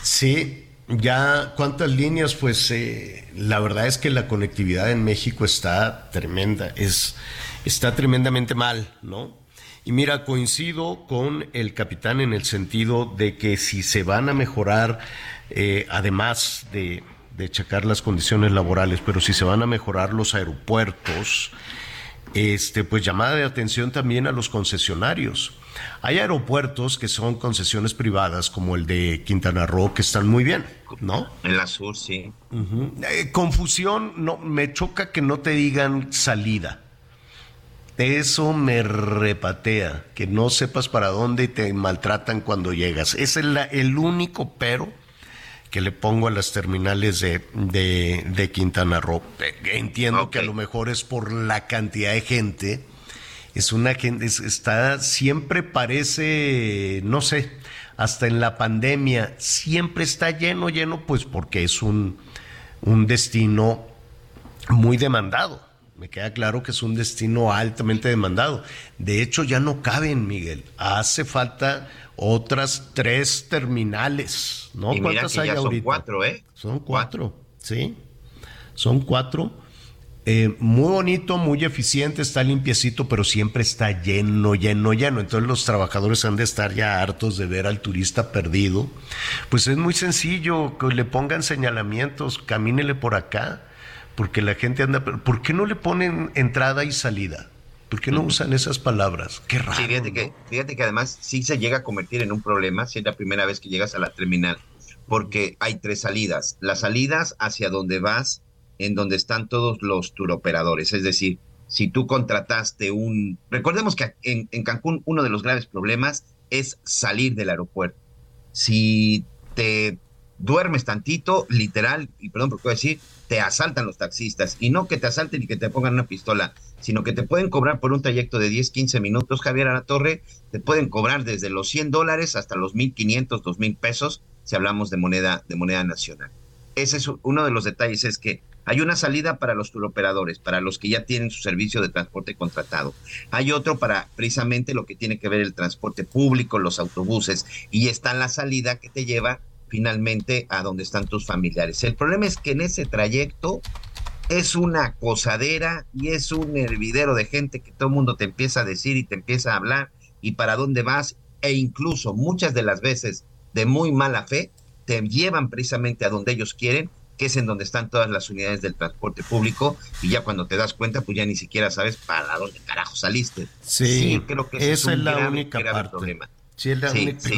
Sí, ya cuántas líneas, pues eh, la verdad es que la conectividad en México está tremenda, es, está tremendamente mal, ¿no? Y mira, coincido con el capitán en el sentido de que si se van a mejorar, eh, además de, de checar las condiciones laborales, pero si se van a mejorar los aeropuertos, este, pues llamada de atención también a los concesionarios. Hay aeropuertos que son concesiones privadas, como el de Quintana Roo, que están muy bien, ¿no? En la sur, sí. Eh, confusión, no, me choca que no te digan salida. Eso me repatea, que no sepas para dónde y te maltratan cuando llegas. Es el, el único pero que le pongo a las terminales de, de, Quintana Roo. Entiendo que a lo mejor es por la cantidad de gente. Es una gente, está, siempre parece, no sé, hasta en la pandemia, siempre está lleno, lleno, pues porque es un, un destino muy demandado. Me queda claro que es un destino altamente demandado. De hecho, ya no caben, Miguel. Hace falta otras tres terminales, ¿no? ¿Cuántas hay ahorita? Son cuatro, ¿eh? Son cuatro, sí. Son cuatro. Eh, muy bonito, muy eficiente, está limpiecito, pero siempre está lleno, lleno, lleno. Entonces los trabajadores han de estar ya hartos de ver al turista perdido. Pues es muy sencillo, que le pongan señalamientos, camínele por acá porque la gente anda... ¿Por qué no le ponen entrada y salida? ¿Por qué no usan esas palabras? Qué raro. fíjate, que, fíjate que además sí se llega a convertir en un problema si es la primera vez que llegas a la terminal, porque hay tres salidas. Las salidas hacia donde vas, en donde están todos los turoperadores, es decir, si tú contrataste un... Recordemos que en, en Cancún uno de los graves problemas es salir del aeropuerto. Si te duermes tantito, literal, y perdón por qué decir, te asaltan los taxistas. Y no que te asalten y que te pongan una pistola, sino que te pueden cobrar por un trayecto de 10, 15 minutos, Javier a la Torre, te pueden cobrar desde los 100 dólares hasta los 1.500, 2.000 pesos, si hablamos de moneda, de moneda nacional. Ese es uno de los detalles, es que hay una salida para los turoperadores, para los que ya tienen su servicio de transporte contratado. Hay otro para precisamente lo que tiene que ver el transporte público, los autobuses, y está la salida que te lleva finalmente a donde están tus familiares. El problema es que en ese trayecto es una cosadera y es un hervidero de gente que todo el mundo te empieza a decir y te empieza a hablar y para dónde vas e incluso muchas de las veces de muy mala fe te llevan precisamente a donde ellos quieren que es en donde están todas las unidades del transporte público y ya cuando te das cuenta pues ya ni siquiera sabes para dónde carajo saliste. Sí, creo que esa es, la única parte. problema. Sí, es la única,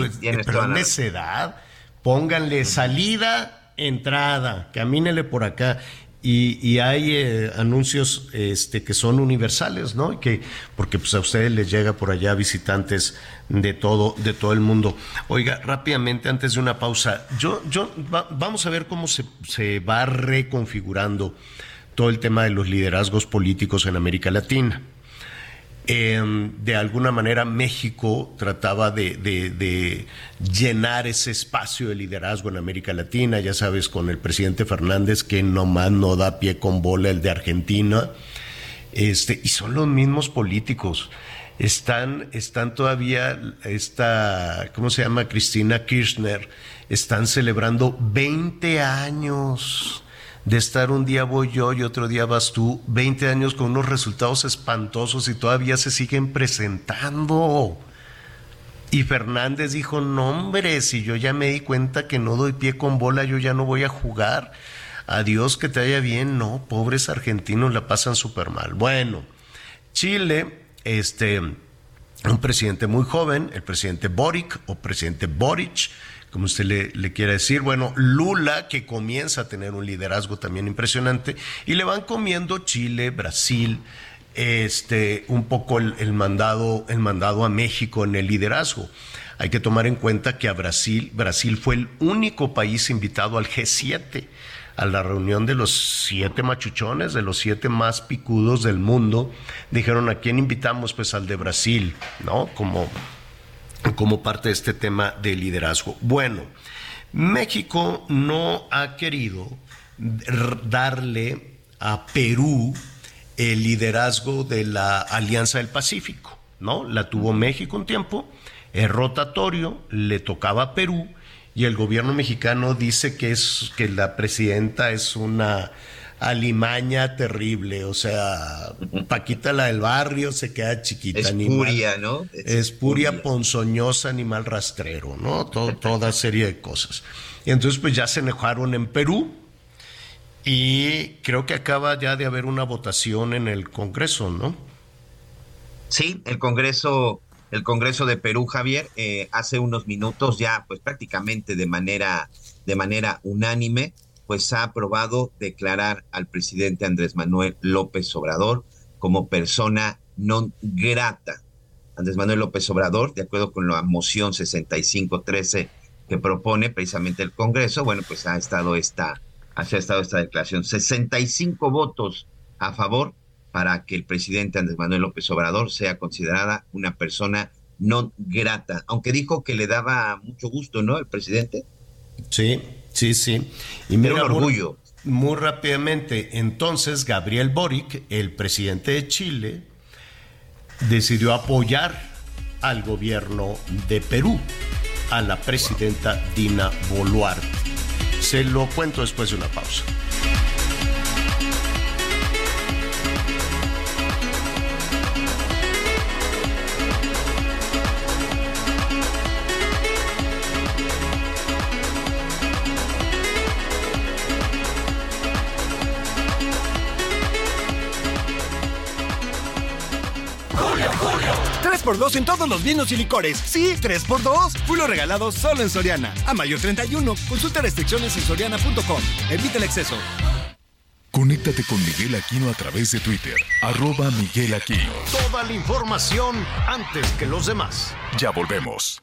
pero, necedad pónganle salida, entrada, camínele por acá. Y, hay eh, anuncios este, que son universales, ¿no? Que, porque pues, a ustedes les llega por allá visitantes de todo, de todo el mundo. Oiga, rápidamente, antes de una pausa, yo, yo vamos a ver cómo se, se va reconfigurando todo el tema de los liderazgos políticos en América Latina. Em, de alguna manera México trataba de, llenar ese espacio de liderazgo en América Latina, ya sabes, con el presidente Fernández que nomás no da pie con bola el de Argentina, este, y son los mismos políticos. Están, están todavía, esta, ¿cómo se llama? Cristina Kirchner, están celebrando 20 años de estar un día voy yo y otro día vas tú, 20 años con unos resultados espantosos y todavía se siguen presentando. Y Fernández dijo, no hombre, si yo ya me di cuenta que no doy pie con bola, yo ya no voy a jugar. Adiós, que te vaya bien. No, pobres argentinos la pasan súper mal. Bueno, Chile, este, un presidente muy joven, el presidente Boric o presidente Boric, como usted le, quiera decir. Bueno, Lula, que comienza a tener un liderazgo también impresionante, y le van comiendo Chile, Brasil, este, un poco el, mandado, el mandado a México en el liderazgo. Hay que tomar en cuenta que a Brasil, Brasil fue el único país invitado al G7, a la reunión de los siete machuchones, de los siete más picudos del mundo. Dijeron, ¿a quién invitamos? Pues al de Brasil, ¿no? Como como parte de este tema de liderazgo. Bueno, México no ha querido darle a Perú el liderazgo de la Alianza del Pacífico, ¿no? La tuvo México un tiempo, es rotatorio, le tocaba a Perú y el gobierno mexicano dice que es que la presidenta es una alimaña terrible, o sea, Paquita la del barrio se queda chiquita. Es puria, ¿no? Es, puria, ponzoñosa, animal rastrero, ¿no? toda serie de cosas. Y entonces pues ya se enojaron en Perú y creo que acaba ya de haber una votación en el Congreso, ¿no? Sí, el Congreso, el Congreso de Perú, Javier, eh, hace unos minutos ya, pues prácticamente de manera, de manera unánime, pues ha aprobado declarar al presidente Andrés Manuel López Obrador como persona no grata. Andrés Manuel López Obrador, de acuerdo con la moción 6513 que propone precisamente el Congreso, bueno, pues ha estado esta, ha estado esta declaración. 65 votos a favor para que el presidente Andrés Manuel López Obrador sea considerada una persona non grata, aunque dijo que le daba mucho gusto, ¿no? El presidente. Sí, sí, sí. Y mira, un orgullo. Muy, rápidamente, entonces Gabriel Boric, el presidente de Chile, decidió apoyar al gobierno de Perú, a la presidenta Dina Boluarte. Se lo cuento después de una pausa. Por 2 en todos los vinos y licores. Sí, 3x2. Fulo regalado solo en Soriana. A mayo 31. Consulta restricciones en soriana.com. Evita el exceso. Conéctate con Miguel Aquino a través de Twitter. Arroba Miguel Aquino. Toda la información antes que los demás. Ya volvemos.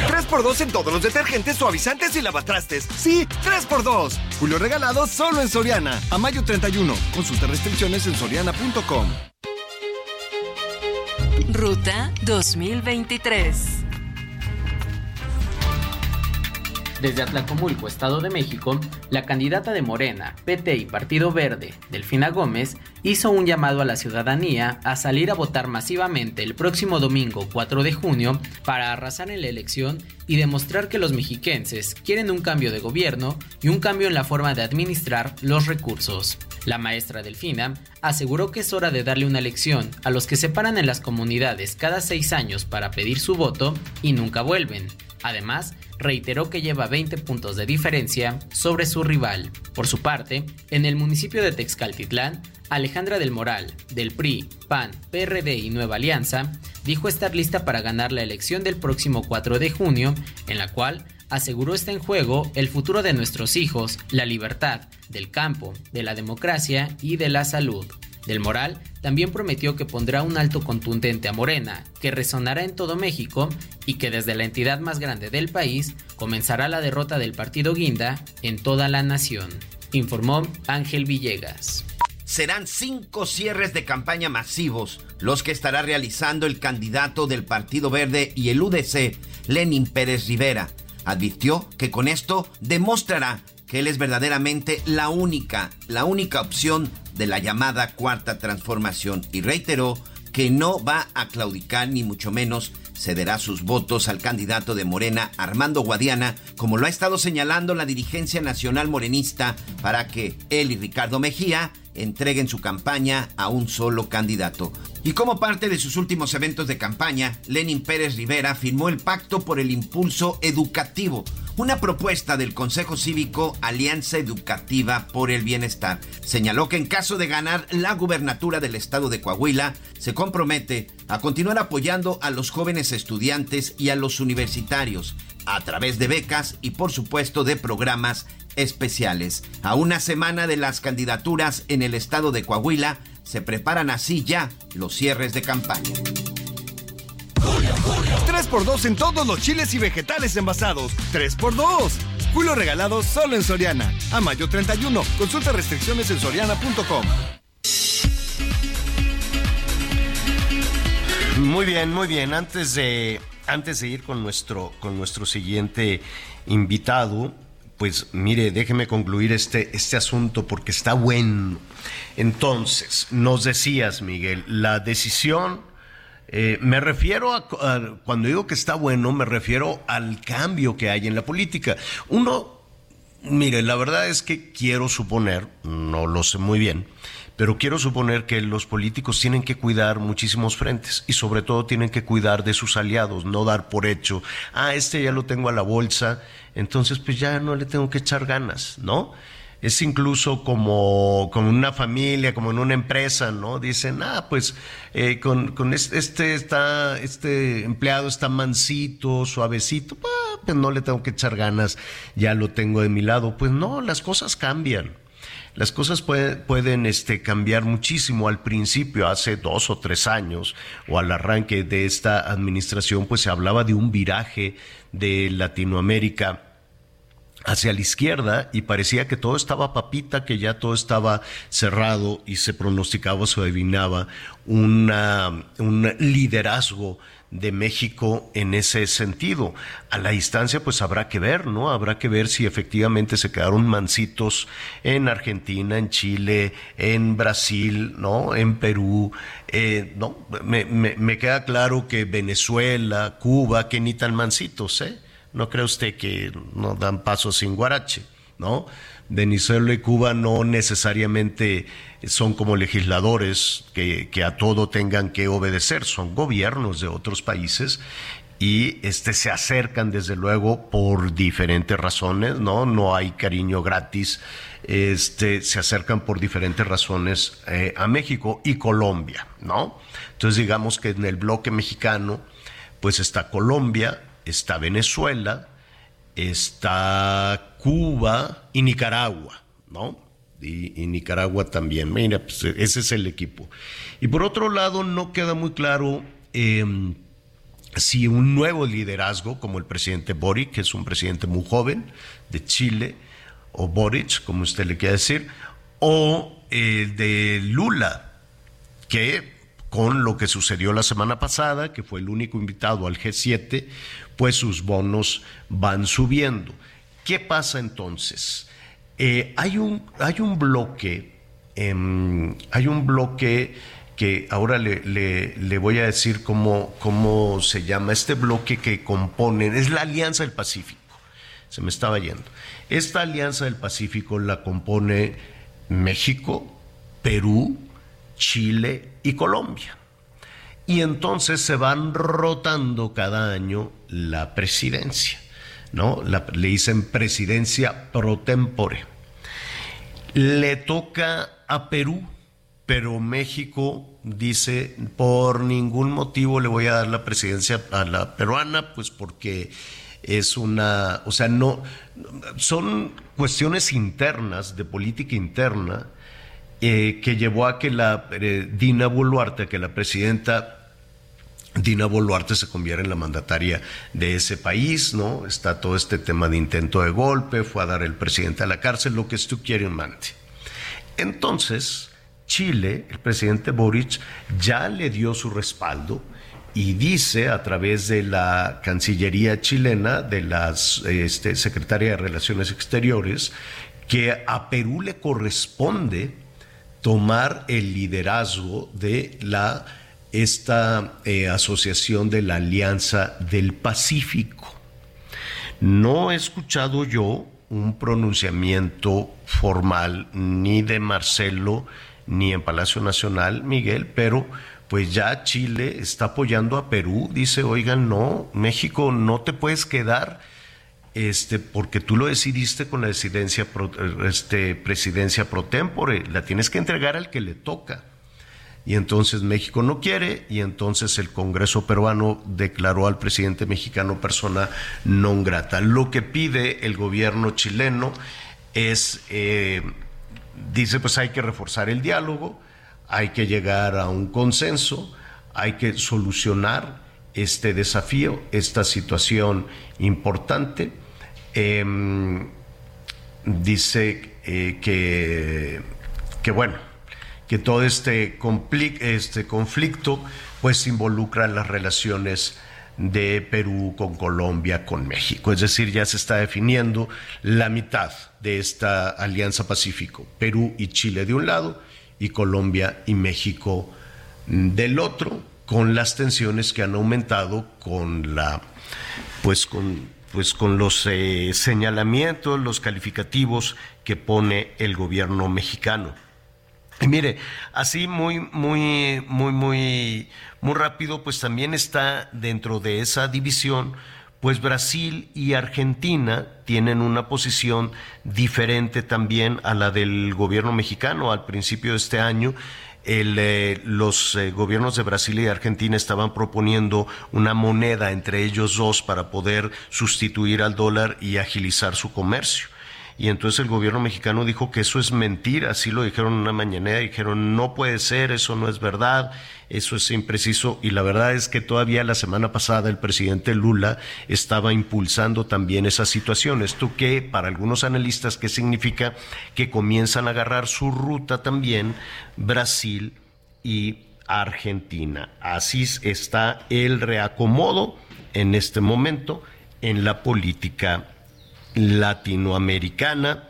3x2 en todos los detergentes, suavizantes y lavatrastes. Sí, 3x2. Julio regalado solo en Soriana. A mayo 31. Consulta restricciones en soriana.com. Ruta 2023. Desde Atlacomulco, Estado de México, la candidata de Morena, PT y Partido Verde, Delfina Gómez, hizo un llamado a la ciudadanía a salir a votar masivamente el próximo domingo 4 de junio para arrasar en la elección y demostrar que los mexiquenses quieren un cambio de gobierno y un cambio en la forma de administrar los recursos. La maestra Delfina aseguró que es hora de darle una lección a los que se paran en las comunidades cada seis años para pedir su voto y nunca vuelven. Además, reiteró que lleva 20 puntos de diferencia sobre su rival. Por su parte, en el municipio de Texcaltitlán, Alejandra del Moral, del PRI, PAN, PRD y Nueva Alianza, dijo estar lista para ganar la elección del próximo 4 de junio, en la cual aseguró está en juego el futuro de nuestros hijos, la libertad, del campo, de la democracia y de la salud. Del Moral también prometió que pondrá un alto contundente a Morena, que resonará en todo México y que desde la entidad más grande del país comenzará la derrota del partido Guinda en toda la nación, informó Ángel Villegas. Serán cinco cierres de campaña masivos los que estará realizando el candidato del Partido Verde y el UDC, Lenin Pérez Rivera. Advirtió que con esto demostrará que él es verdaderamente la única, la única opción de la llamada cuarta transformación y reiteró que no va a claudicar ni mucho menos cederá sus votos al candidato de Morena, Armando Guadiana, como lo ha estado señalando la dirigencia nacional morenista, para que él y Ricardo Mejía entreguen su campaña a un solo candidato. Y como parte de sus últimos eventos de campaña, Lenin Pérez Rivera firmó el Pacto por el Impulso Educativo, una propuesta del Consejo Cívico Alianza Educativa por el Bienestar. Señaló que en caso de ganar la gubernatura del estado de Coahuila, se compromete a continuar apoyando a los jóvenes estudiantes y a los universitarios a través de becas y por supuesto de programas especiales. A una semana de las candidaturas en el estado de Coahuila, se preparan así ya los cierres de campaña. 3x2 en todos los chiles y vegetales envasados. 3x2. Julio regalado solo en Soriana. A mayo 31. Consulta restricciones en soriana.com. Muy bien, muy bien. Antes de, antes de ir con nuestro, con nuestro siguiente invitado, pues mire, déjeme concluir este, este asunto porque está bueno. Entonces, nos decías, Miguel, la decisión Eh, me refiero a, cuando digo que está bueno, me refiero al cambio que hay en la política. Uno, mire, la verdad es que quiero suponer, no lo sé muy bien, pero quiero suponer que los políticos tienen que cuidar muchísimos frentes y sobre todo tienen que cuidar de sus aliados, no dar por hecho, ah, este ya lo tengo a la bolsa, entonces pues ya no le tengo que echar ganas, ¿no? Es incluso como, como una familia, como en una empresa, ¿no? Dicen, ah, pues eh, con, con este, está, este empleado está mansito, suavecito, pues no le tengo que echar ganas, ya lo tengo de mi lado. Pues no, las cosas cambian. Las cosas pueden este, cambiar muchísimo. Al principio, hace dos o tres años, o al arranque de esta administración, pues se hablaba de un viraje de Latinoamérica hacia la izquierda y parecía que todo estaba papita, que ya todo estaba cerrado y se pronosticaba, se adivinaba una, un liderazgo de México en ese sentido. A la distancia, pues habrá que ver, ¿no? Habrá que ver si efectivamente se quedaron mancitos en Argentina, en Chile, en Brasil, ¿no? En Perú. Eh, no, me, me, me, queda claro que Venezuela, Cuba, que ni tan mancitos, ¿eh? No cree usted que no dan paso sin guarache, ¿no? Venezuela y Cuba no necesariamente son como legisladores que, a todo tengan que obedecer, son gobiernos de otros países y este se acercan desde luego por diferentes razones, ¿no? No hay cariño gratis, este se acercan por diferentes razones eh, a México y Colombia, ¿no? Entonces digamos que en el bloque mexicano pues está Colombia, está Venezuela, está Cuba y Nicaragua, ¿no? Y, Nicaragua también. Mira, pues ese es el equipo. Y por otro lado, no queda muy claro em, si un nuevo liderazgo, como el presidente Boric, que es un presidente muy joven de Chile, o Boric, como usted le quiera decir, o el de Lula, que con lo que sucedió la semana pasada, que fue el único invitado al G7, pues sus bonos van subiendo. ¿Qué pasa entonces? Eh, hay, un, hay un bloque, em, hay un bloque que ahora le, voy a decir cómo, cómo se llama, este bloque que componen, es la Alianza del Pacífico, se me estaba yendo. Esta Alianza del Pacífico la compone México, Perú, Chile y Colombia. Y entonces se van rotando cada año la presidencia, ¿no? le dicen presidencia pro tempore. Le toca a Perú, pero México dice, por ningún motivo le voy a dar la presidencia a la peruana, pues porque es una, o sea, no, son cuestiones internas, de política interna, eh, que llevó a que la eh, Dina Boluarte, que la presidenta Dina Boluarte se convierte en la mandataria de ese país, ¿no? Está todo este tema de intento de golpe, fue a dar el presidente a la cárcel, lo que tú quieres, mante. Entonces, Chile, el presidente Boric, ya le dio su respaldo y dice a través de la Cancillería chilena, de la este, Secretaría de Relaciones Exteriores, que a Perú le corresponde tomar el liderazgo de la, esta eh, asociación de la Alianza del Pacífico. No he escuchado yo un pronunciamiento formal ni de Marcelo ni en Palacio Nacional, Miguel, pero pues ya Chile está apoyando a Perú, dice, oigan, no, México no te puedes quedar este, porque tú lo decidiste con la este, presidencia pro tempore, la tienes que entregar al que le toca. Y entonces México no quiere y entonces el Congreso peruano declaró al presidente mexicano persona non grata. Lo que pide el gobierno chileno es, eh, dice pues hay que reforzar el diálogo, hay que llegar a un consenso, hay que solucionar este desafío, esta situación importante Em, dice eh, que, que, bueno, que todo este, este conflicto pues involucra las relaciones de Perú con Colombia, con México. Es decir, ya se está definiendo la mitad de esta alianza Pacífico, Perú y Chile de un lado y Colombia y México del otro, con las tensiones que han aumentado con la, pues con, pues con los eh, señalamientos, los calificativos que pone el gobierno mexicano. Y mire, así muy, muy, muy, muy, muy rápido, pues también está dentro de esa división, pues Brasil y Argentina tienen una posición diferente también a la del gobierno mexicano al principio de este año. Eh, los eh, gobiernos de Brasil y Argentina estaban proponiendo una moneda entre ellos dos para poder sustituir al dólar y agilizar su comercio y entonces el gobierno mexicano dijo que eso es mentira, así lo dijeron en una mañanera, dijeron no puede ser, eso no es verdad, eso es impreciso y la verdad es que todavía la semana pasada el presidente Lula estaba impulsando también esas situaciones. ¿Tú qué, para algunos analistas, qué significa que comienzan a agarrar su ruta también Brasil y Argentina? Así está el reacomodo en este momento en la política latinoamericana,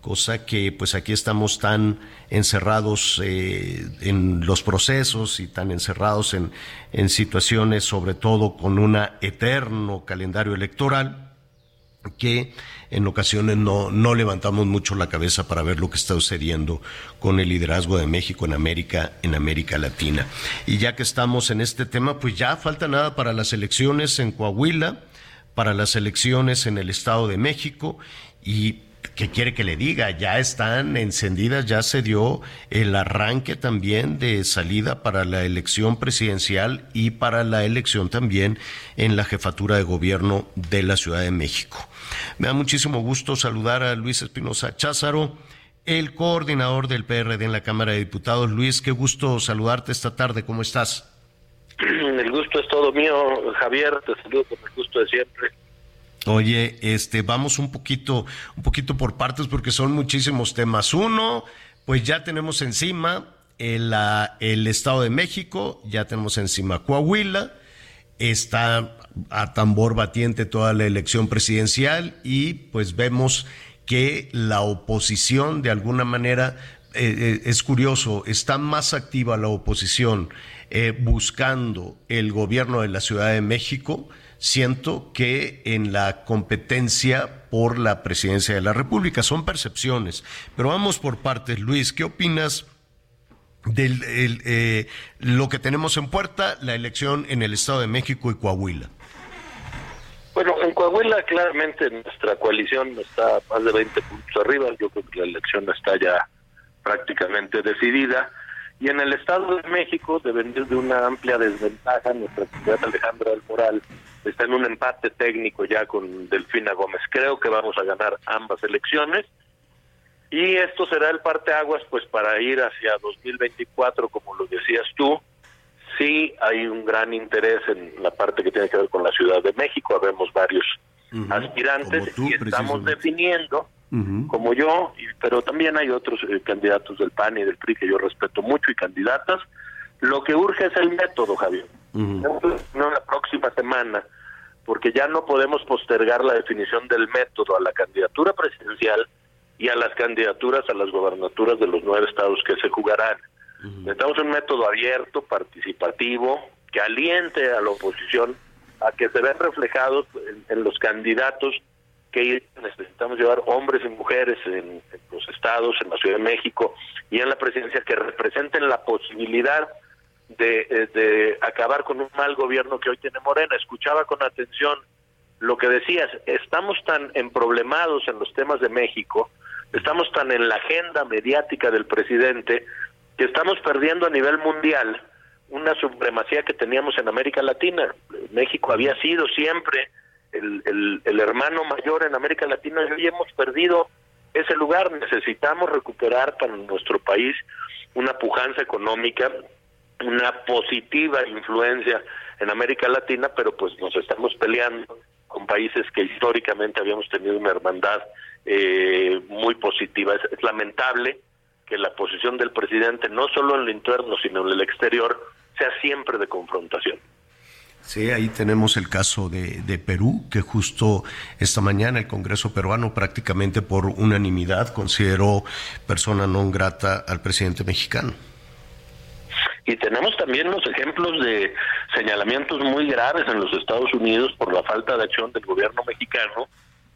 cosa que pues aquí estamos tan encerrados eh, en los procesos y tan encerrados en, en situaciones, sobre todo con un eterno calendario electoral, que en ocasiones no, no levantamos mucho la cabeza para ver lo que está sucediendo con el liderazgo de México en América, en América Latina. Y ya que estamos en este tema, pues ya falta nada para las elecciones en Coahuila para las elecciones en el Estado de México y ¿qué quiere que le diga? Ya están encendidas, ya se dio el arranque también de salida para la elección presidencial y para la elección también en la jefatura de gobierno de la Ciudad de México. Me da muchísimo gusto saludar a Luis Espinosa Cházaro, el coordinador del PRD en la Cámara de Diputados. Luis, qué gusto saludarte esta tarde, ¿cómo estás? El gusto es todo mío, Javier, te saludo con el gusto de siempre. Oye, este, vamos un poquito, un poquito por partes porque son muchísimos temas. Uno, pues ya tenemos encima el, el Estado de México, ya tenemos encima Coahuila, está a tambor batiente toda la elección presidencial y pues vemos que la oposición de alguna manera eh, eh, es curioso, está más activa la oposición eh, buscando el gobierno de la Ciudad de México, siento que en la competencia por la presidencia de la República. Son percepciones, pero vamos por partes. Luis, ¿qué opinas? de eh, lo que tenemos en puerta, la elección en el Estado de México y Coahuila. Bueno, en Coahuila claramente nuestra coalición está más de 20 puntos arriba, yo creo que la elección está ya prácticamente decidida. Y en el Estado de México, de venir de una amplia desventaja, nuestra candidata Alejandra del Moral está en un empate técnico ya con Delfina Gómez. Creo que vamos a ganar ambas elecciones. Y esto será el parteaguas pues para ir hacia 2024, como lo decías tú. Sí hay un gran interés en la parte que tiene que ver con la Ciudad de México. Habemos varios aspirantes y estamos definiendo como yo, pero también hay otros eh, candidatos del PAN y del PRI que yo respeto mucho y candidatas. Lo que urge es el método, Javier. No la próxima semana, porque ya no podemos postergar la definición del método a la candidatura presidencial y a las candidaturas a las gobernaturas de los nueve estados que se jugarán. Necesitamos un método abierto, participativo, que aliente a la oposición a que se vean reflejados en los candidatos que necesitamos llevar hombres y mujeres en, los estados, en la Ciudad de México y en la presidencia que representen la posibilidad de, eh, de acabar con un mal gobierno que hoy tiene Morena. Escuchaba con atención lo que decías, estamos tan emproblemados en los temas de México, estamos tan en la agenda mediática del presidente, que estamos perdiendo a nivel mundial una supremacía que teníamos en América Latina. México había sido siempre el, el, hermano mayor en América Latina y hoy hemos perdido ese lugar. Necesitamos recuperar para nuestro país una pujanza económica, una positiva influencia en América Latina, pero pues nos estamos peleando con países que históricamente habíamos tenido una hermandad eh, muy positiva. es, lamentable que la posición del presidente, no solo en lo interno, sino en el exterior, sea siempre de confrontación. Sí, ahí tenemos el caso de, Perú, que justo esta mañana el Congreso peruano prácticamente por unanimidad consideró persona non grata al presidente mexicano. Y tenemos también los ejemplos de señalamientos muy graves en los Estados Unidos por la falta de acción del gobierno mexicano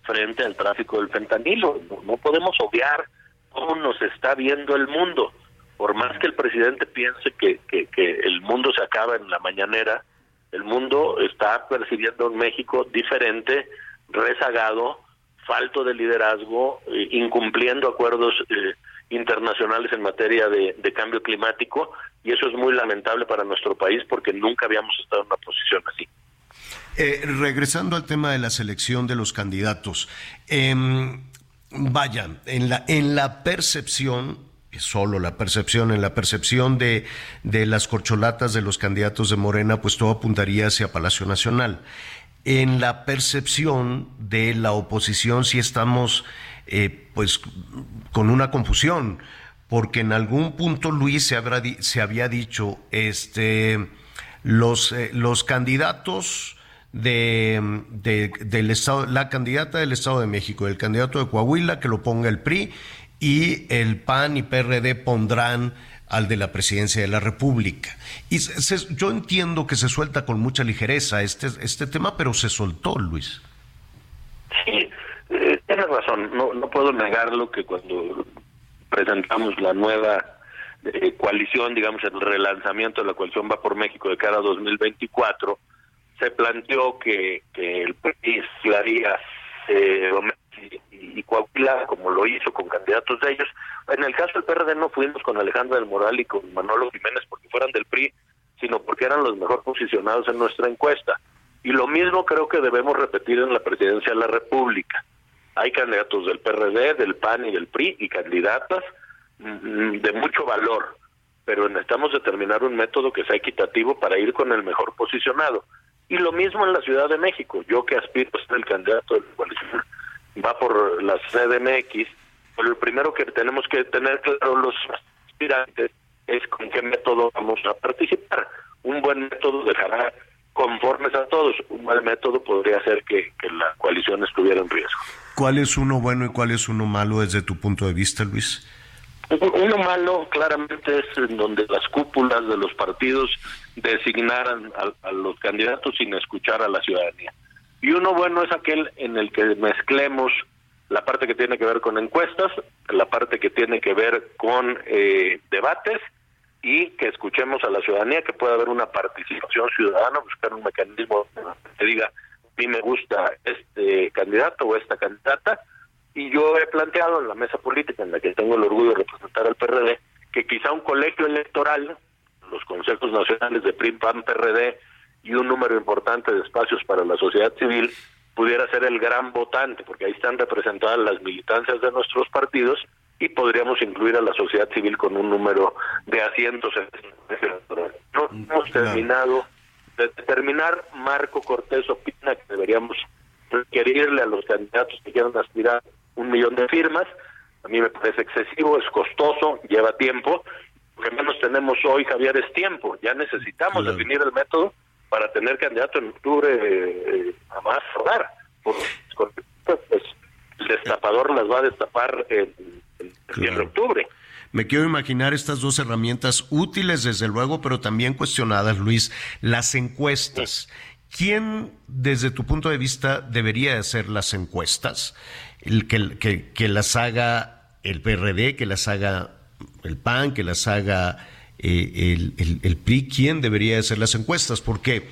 frente al tráfico del fentanilo. No, podemos obviar cómo nos está viendo el mundo. Por más que el presidente piense que, que el mundo se acaba en la mañanera, el mundo está percibiendo un México diferente, rezagado, falto de liderazgo, eh, incumpliendo acuerdos eh, internacionales en materia de, cambio climático y eso es muy lamentable para nuestro país porque nunca habíamos estado en una posición así. Eh, regresando al tema de la selección de los candidatos, eh, vaya, en la, en la percepción, solo la percepción, en la percepción de, de las corcholatas de los candidatos de Morena, pues todo apuntaría hacia Palacio Nacional. En la percepción de la oposición, si estamos eh, pues con una confusión, porque en algún punto Luis se, se había dicho, este, los, eh, los candidatos de, del estado, la candidata del Estado de México, el candidato de Coahuila, que lo ponga el PRI, y el PAN y PRD pondrán al de la presidencia de la República. Y yo entiendo que se suelta con mucha ligereza este, este tema, pero se soltó, Luis. Sí, eh, tienes razón, no, no puedo negarlo que cuando presentamos la nueva eh, coalición, digamos, el relanzamiento de la coalición Va por México de cara a 2024, se planteó que, que el país haría eh, y, Coahuila, como lo hizo con candidatos de ellos. En el caso del PRD no fuimos con Alejandro del Moral y con Manolo Jiménez porque fueran del PRI, sino porque eran los mejor posicionados en nuestra encuesta. Y lo mismo creo que debemos repetir en la presidencia de la República. Hay candidatos del PRD, del PAN y del PRI y candidatas mm, de mucho valor, pero necesitamos determinar un método que sea equitativo para ir con el mejor posicionado. Y lo mismo en la Ciudad de México. Yo que aspiro a ser el candidato de la coalición va por la CDMX, pero lo primero que tenemos que tener claro los aspirantes es con qué método vamos a participar. Un buen método dejará conformes a todos. Un mal método podría hacer que, que la coalición estuviera en riesgo. ¿Cuál es uno bueno y cuál es uno malo desde tu punto de vista, Luis? Uno malo claramente es en donde las cúpulas de los partidos designaran a, los candidatos sin escuchar a la ciudadanía. Y uno bueno es aquel en el que mezclemos la parte que tiene que ver con encuestas, la parte que tiene que ver con eh, debates y que escuchemos a la ciudadanía, que pueda haber una participación ciudadana, buscar un mecanismo que diga, a mí me gusta este candidato o esta candidata, y yo he planteado en la mesa política en la que tengo el orgullo de representar al PRD, que quizá un colegio electoral, los consejos nacionales de PRIM, PAN, PRD y un número importante de espacios para la sociedad civil, pudiera ser el gran votante, porque ahí están representadas las militancias de nuestros partidos y podríamos incluir a la sociedad civil con un número de asientos en este electoral. No hemos terminado de determinar, Marco Cortés opina que deberíamos requerirle a los candidatos que quieran aspirar un millón de firmas. A mí me parece excesivo, es costoso, lleva tiempo. Lo que menos tenemos hoy, Javier, es tiempo. Ya necesitamos definir el método para tener candidato en octubre eh, a más rodar. Pues, el destapador las va a destapar en, en, octubre. Me quiero imaginar estas dos herramientas útiles, desde luego, pero también cuestionadas, Luis. Las encuestas. ¿Quién, desde tu punto de vista, debería hacer las encuestas? El que, que, las haga el PRD, que las haga el PAN, que las haga eh, el, el, PRI. ¿Quién debería hacer las encuestas? Porque,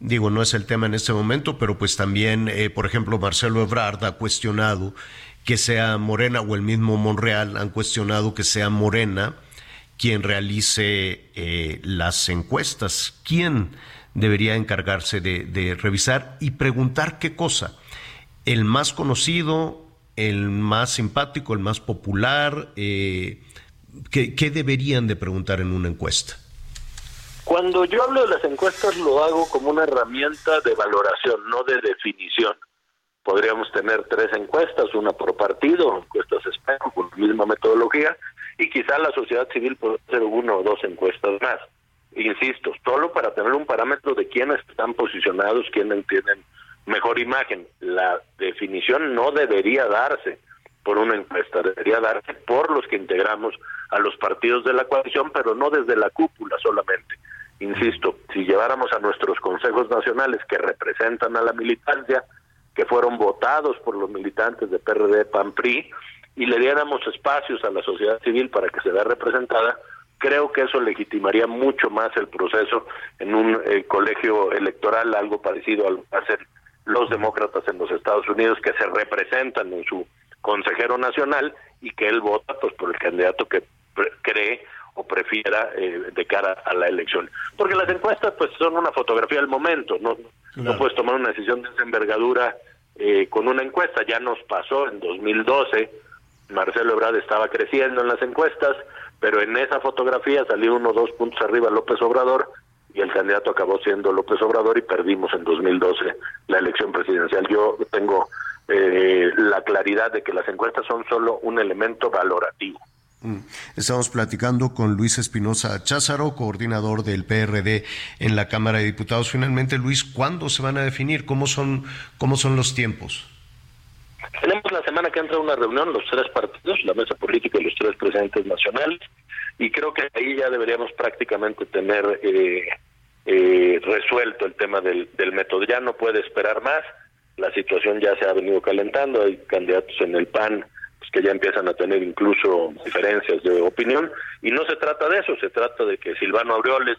digo, no es el tema en este momento, pero pues también, eh, por ejemplo, Marcelo Ebrard ha cuestionado que sea Morena o el mismo Monreal han cuestionado que sea Morena quien realice eh, las encuestas. ¿Quién? debería encargarse de, revisar y preguntar qué cosa. El más conocido, el más simpático, el más popular, ¿qué, deberían de preguntar en una encuesta? Cuando yo hablo de las encuestas lo hago como una herramienta de valoración, no de definición. Podríamos tener tres encuestas, una por partido, encuestas espejo con la misma metodología, y quizá la sociedad civil puede hacer una o dos encuestas más insisto, solo para tener un parámetro de quiénes están posicionados, quiénes tienen mejor imagen. La definición no debería darse por una encuesta, debería darse por los que integramos a los partidos de la coalición, pero no desde la cúpula solamente. Insisto, si lleváramos a nuestros consejos nacionales que representan a la militancia, que fueron votados por los militantes de PRD, PAN, PRI, y le diéramos espacios a la sociedad civil para que se vea representada, creo que eso legitimaría mucho más el proceso en un eh, colegio electoral, algo parecido a lo que hacen los demócratas en los Estados Unidos, que se representan en su consejero nacional y que él vota pues por el candidato que cree o prefiera eh, de cara a la elección. Porque las encuestas pues son una fotografía del momento, no, no puedes tomar una decisión de esa envergadura eh, con una encuesta, ya nos pasó en 2012, Marcelo Ebrard estaba creciendo en las encuestas, pero en esa fotografía salió uno o dos puntos arriba López Obrador y el candidato acabó siendo López Obrador y perdimos en 2012 la elección presidencial. Yo tengo eh, la claridad de que las encuestas son solo un elemento valorativo. Mm. Estamos platicando con Luis Espinosa Cházaro, coordinador del PRD en la Cámara de Diputados. Finalmente, Luis, ¿cuándo se van a definir? ¿Cómo son, cómo son los tiempos? Tenemos la semana que entra una reunión, los tres partidos, la mesa política y los tres presidentes nacionales, y creo que ahí ya deberíamos prácticamente tener eh, eh, resuelto el tema del, del método. Ya no puede esperar más, la situación ya se ha venido calentando, hay candidatos en el PAN pues, que ya empiezan a tener incluso diferencias de opinión, y no se trata de eso, se trata de que Silvano Aureoles,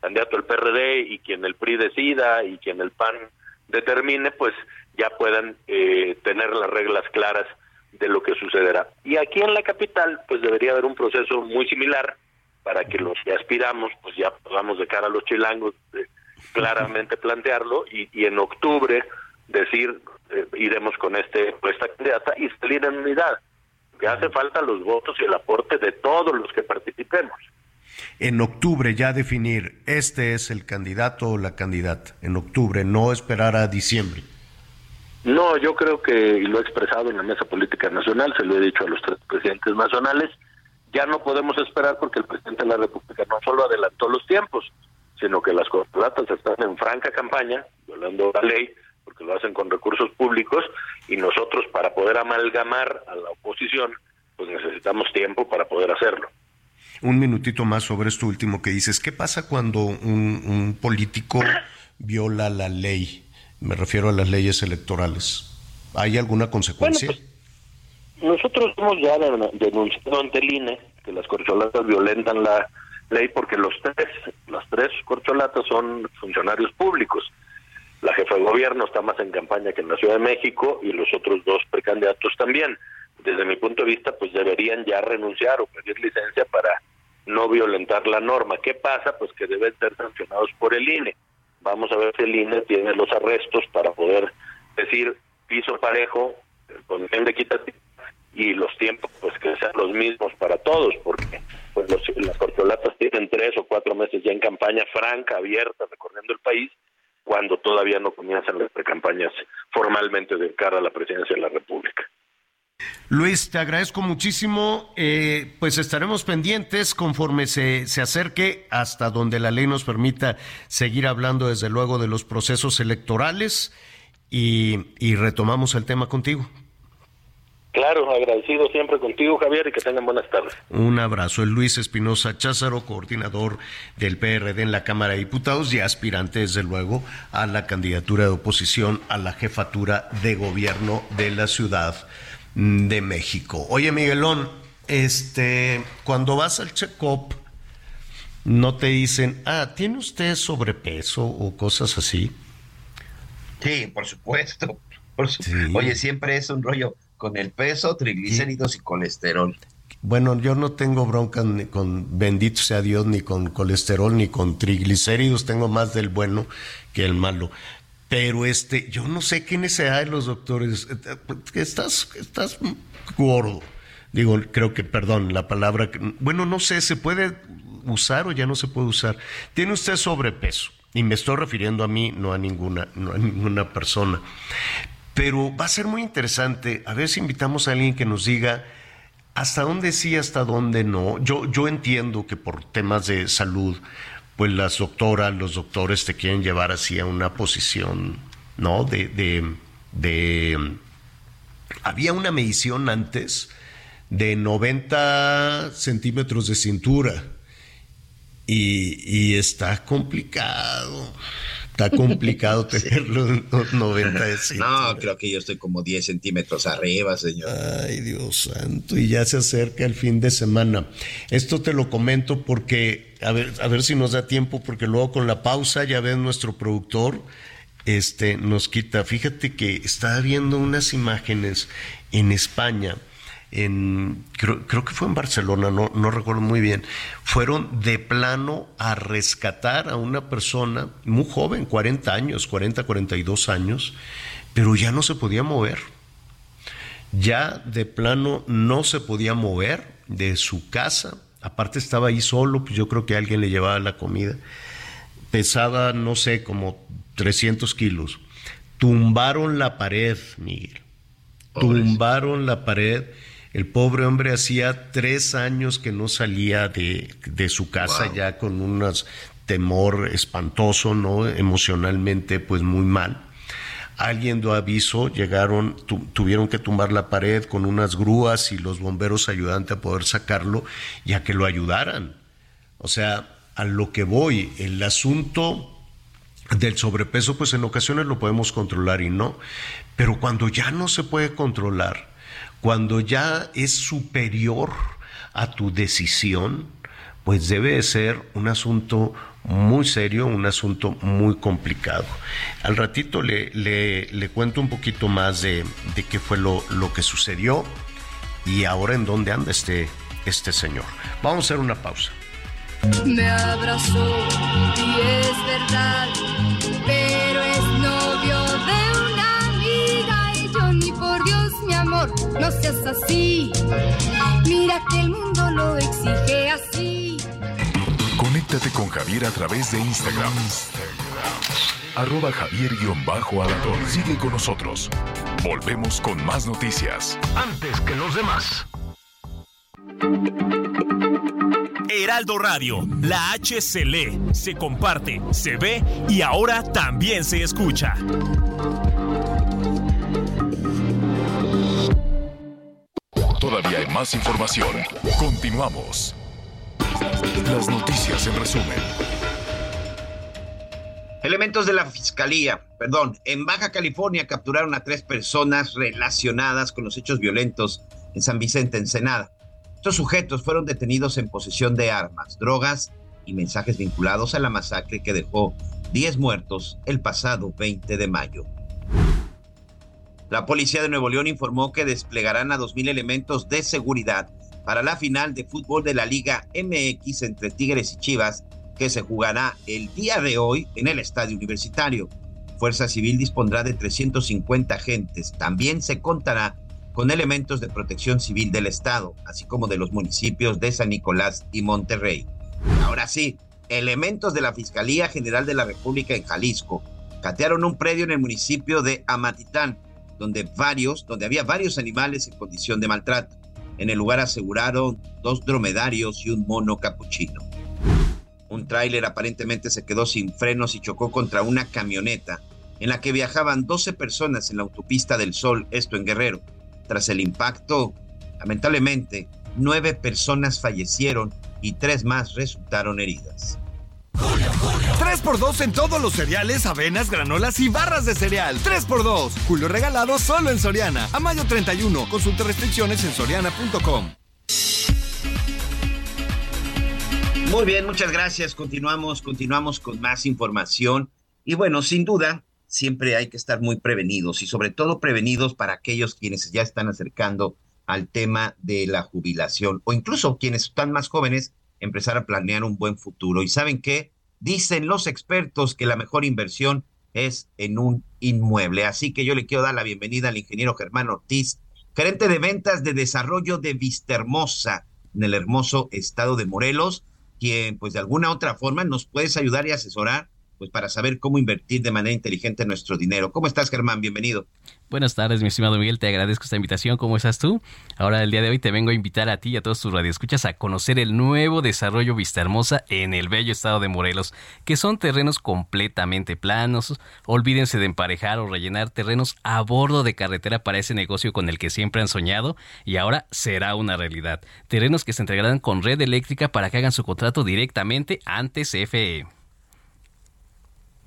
candidato del PRD, y quien el PRI decida, y quien el PAN determine, pues ya puedan eh, tener las reglas claras de lo que sucederá. Y aquí en la capital, pues debería haber un proceso muy similar para que los que aspiramos, pues ya podamos de cara a los chilangos eh, claramente plantearlo y, y, en octubre decir eh, iremos con este esta candidata y salir en unidad. Que hace falta los votos y el aporte de todos los que participemos. En octubre ya definir este es el candidato o la candidata. En octubre, no esperar a diciembre. No, yo creo que, y lo he expresado en la mesa política nacional, se lo he dicho a los tres presidentes nacionales, ya no podemos esperar porque el presidente de la República no solo adelantó los tiempos, sino que las corporatas están en franca campaña, violando la ley, porque lo hacen con recursos públicos, y nosotros para poder amalgamar a la oposición, pues necesitamos tiempo para poder hacerlo. Un minutito más sobre esto último que dices. ¿Qué pasa cuando un, un político viola la ley? Me refiero a las leyes electorales. ¿Hay alguna consecuencia? Bueno, pues, nosotros hemos ya denunciado ante el INE que las corcholatas violentan la ley porque los tres, las tres corcholatas son funcionarios públicos. La jefa de gobierno está más en campaña que en la Ciudad de México y los otros dos precandidatos también. Desde mi punto de vista, pues deberían ya renunciar o pedir licencia para no violentar la norma. ¿Qué pasa? Pues que deben ser sancionados por el INE. Vamos a ver si el INE tiene los arrestos para poder decir piso parejo, con de equitativo y los tiempos pues que sean los mismos para todos, porque pues los, las corcholatas tienen tres o cuatro meses ya en campaña franca, abierta, recorriendo el país, cuando todavía no comienzan las precampañas formalmente de cara a la presidencia de la República. Luis, te agradezco muchísimo. Eh, pues estaremos pendientes conforme se, se acerque hasta donde la ley nos permita seguir hablando desde luego de los procesos electorales y, y retomamos el tema contigo. Claro, agradecido siempre contigo, Javier, y que tengan buenas tardes. Un abrazo. El Luis Espinosa Cházaro, coordinador del PRD en la Cámara de Diputados y aspirante, desde luego, a la candidatura de oposición a la jefatura de gobierno de la Ciudad de México. Oye, Miguelón, este, cuando vas al check-up, no te dicen, ah, ¿tiene usted sobrepeso o cosas así? Sí, por supuesto. Oye, siempre es un rollo con el peso, triglicéridos y colesterol. Bueno, yo no tengo bronca ni con, bendito sea Dios, ni con colesterol, ni con triglicéridos, tengo más del bueno que el malo. Pero este, yo no sé qué necesidad de los doctores, estás, estás gordo. Digo, creo que, perdón, la palabra, bueno, no sé, ¿se puede usar o ya no se puede usar? Tiene usted sobrepeso. Y me estoy refiriendo a mí, no a ninguna, no a ninguna persona. Pero va a ser muy interesante. A ver si invitamos a alguien que nos diga hasta dónde sí, hasta dónde no. Yo, yo entiendo que por temas de salud, pues las doctoras, los doctores te quieren llevar así a una posición, ¿no? De, de, de había una medición antes de 90 centímetros de cintura y, está complicado. Está complicado tenerlo en 90 de No, creo que yo estoy como 10 centímetros arriba, señor. Ay, Dios santo, y ya se acerca el fin de semana. Esto te lo comento porque, a ver, a ver si nos da tiempo, porque luego con la pausa ya ves nuestro productor este, nos quita. Fíjate que estaba viendo unas imágenes en España, en, creo, que fue en Barcelona, no, no recuerdo muy bien, fueron de plano a rescatar a una persona muy joven, 40 años, 40, 42 años, pero ya no se podía mover. Ya de plano no se podía mover de su casa. Aparte estaba ahí solo, pues yo creo que alguien le llevaba la comida. Pesaba, no sé, como 300 kilos. Tumbaron la pared, Miguel. Tumbaron la pared. El pobre hombre hacía tres años que no salía de, su casa ya con un temor espantoso, ¿no? Emocionalmente, pues muy mal. Alguien dio aviso, llegaron, tuvieron que tumbar la pared con unas grúas y los bomberos ayudantes a poder sacarlo y a que lo ayudaran. O sea, a lo que voy, el asunto del sobrepeso, pues en ocasiones lo podemos controlar y no, pero cuando ya no se puede controlar, cuando ya es superior a tu decisión, pues debe ser un asunto muy serio, un asunto muy complicado. Al ratito le, le, cuento un poquito más de, de qué fue lo, lo, que sucedió y ahora en dónde anda este, este señor. Vamos a hacer una pausa. Me abrazó y es verdad, amor, no seas así. Mira que el mundo lo exige así. Conéctate con Javier a través de Instagram. Arroba javier alador Sigue con nosotros. Volvemos con más noticias. Antes que los demás. Heraldo Radio, la H se lee, se comparte, se ve y ahora también se escucha. Todavía hay más información. Continuamos. Las noticias en resumen. Elementos de la Fiscalía, perdón, en Baja California capturaron a tres personas relacionadas con los hechos violentos en San Vicente, Ensenada. Estos sujetos fueron detenidos en posesión de armas, drogas y mensajes vinculados a la masacre que dejó 10 muertos el pasado 20 de mayo. La policía de Nuevo León informó que desplegarán a 2.000 elementos de seguridad para la final de fútbol de la Liga MX entre Tigres y Chivas, que se jugará el día de hoy en el Estadio Universitario. Fuerza Civil dispondrá de 350 agentes. También se contará con elementos de protección civil del Estado, así como de los municipios de San Nicolás y Monterrey. Ahora sí, elementos de la Fiscalía General de la República en Jalisco catearon un predio en el municipio de Amatitán, donde varios, donde había varios animales en condición de maltrato. En el lugar aseguraron dos dromedarios y un mono capuchino. Un tráiler aparentemente se quedó sin frenos y chocó contra una camioneta en la que viajaban 12 personas en la autopista del Sol, esto en Guerrero. Tras el impacto, lamentablemente, nueve personas fallecieron y tres más resultaron heridas. 3x2 en todos los cereales, avenas, granolas y barras de cereal. 3x2. Julio regalado solo en Soriana. A mayo 31. Consulta restricciones en soriana.com. Muy bien, muchas gracias. Continuamos, continuamos con más información. Y bueno, sin duda, siempre hay que estar muy prevenidos y sobre todo prevenidos para aquellos quienes ya están acercando al tema de la jubilación o incluso quienes están más jóvenes, empezar a planear un buen futuro. ¿Y saben qué? Dicen los expertos que la mejor inversión es en un inmueble. Así que yo le quiero dar la bienvenida al ingeniero Germán Ortiz, gerente de ventas de desarrollo de Vistahermosa en el hermoso estado de Morelos, quien pues de alguna otra forma nos puedes ayudar y asesorar pues para saber cómo invertir de manera inteligente nuestro dinero. ¿Cómo estás, Germán? Bienvenido. Buenas tardes, mi estimado Miguel, te agradezco esta invitación. ¿Cómo estás tú? Ahora, el día de hoy te vengo a invitar a ti y a todos tus radioescuchas a conocer el nuevo desarrollo Vista Hermosa en el bello estado de Morelos, que son terrenos completamente planos. Olvídense de emparejar o rellenar terrenos a bordo de carretera para ese negocio con el que siempre han soñado y ahora será una realidad. Terrenos que se entregarán con red eléctrica para que hagan su contrato directamente ante CFE.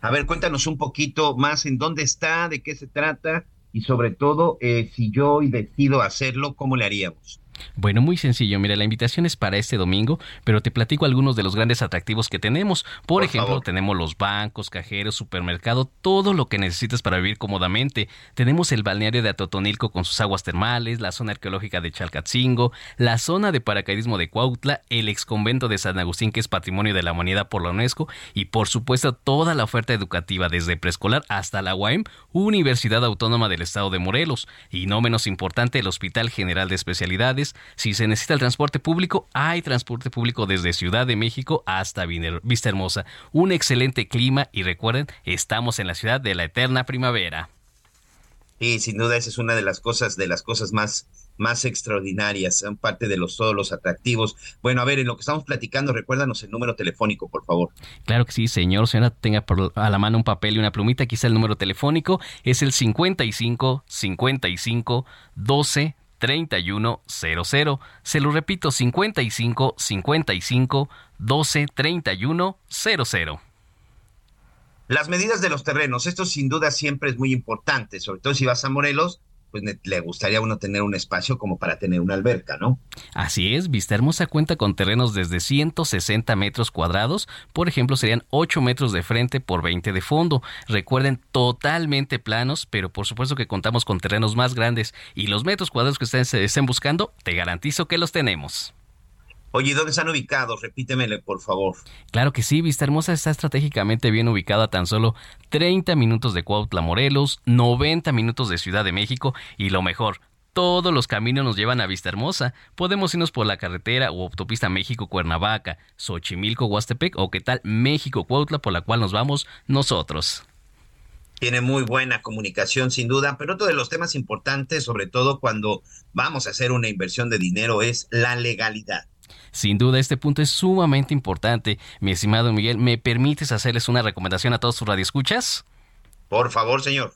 A ver, cuéntanos un poquito más en dónde está, de qué se trata y sobre todo, eh, si yo decido hacerlo, ¿cómo le haríamos? Bueno, muy sencillo. Mira, la invitación es para este domingo, pero te platico algunos de los grandes atractivos que tenemos. Por, ejemplo, tenemos los bancos, cajeros, supermercado, todo lo que necesitas para vivir cómodamente. Tenemos el balneario de Atotonilco con sus aguas termales, la zona arqueológica de Chalcatzingo, la zona de paracaidismo de Cuautla, el exconvento de San Agustín que es patrimonio de la humanidad por la UNESCO y por supuesto toda la oferta educativa desde preescolar hasta la UAM, Universidad Autónoma del Estado de Morelos y no menos importante el Hospital General de Especialidades si se necesita el transporte público, hay transporte público desde Ciudad de México hasta Vista Hermosa. Un excelente clima y recuerden, estamos en la ciudad de la eterna primavera. Sí, sin duda esa es una de las cosas, de las cosas más más extraordinarias, son parte de los todos los atractivos. Bueno, a ver, en lo que estamos platicando, recuérdanos el número telefónico, por favor. Claro que sí, señor, señora, tenga a la mano un papel y una plumita, quizá el número telefónico es el 55 55 12 3100. Se lo repito, 55 55 12 31 00. Las medidas de los terrenos, esto sin duda siempre es muy importante, sobre todo si vas a Morelos, pues le gustaría a uno tener un espacio como para tener una alberca, ¿no? Así es, Vista Hermosa cuenta con terrenos desde 160 metros cuadrados, por ejemplo serían 8 metros de frente por 20 de fondo. Recuerden, totalmente planos, pero por supuesto que contamos con terrenos más grandes y los metros cuadrados que ustedes estén buscando, te garantizo que los tenemos. Oye, ¿dónde están ubicados? Repítemele, por favor. Claro que sí, Vista Hermosa está estratégicamente bien ubicada a tan solo 30 minutos de Cuautla, Morelos, 90 minutos de Ciudad de México y lo mejor, todos los caminos nos llevan a Vista Hermosa. Podemos irnos por la carretera o autopista México-Cuernavaca, Xochimilco-Huastepec o qué tal México-Cuautla por la cual nos vamos nosotros. Tiene muy buena comunicación sin duda, pero otro de los temas importantes, sobre todo cuando vamos a hacer una inversión de dinero, es la legalidad. Sin duda, este punto es sumamente importante. Mi estimado Miguel, ¿me permites hacerles una recomendación a todos sus radioescuchas? Por favor, señor.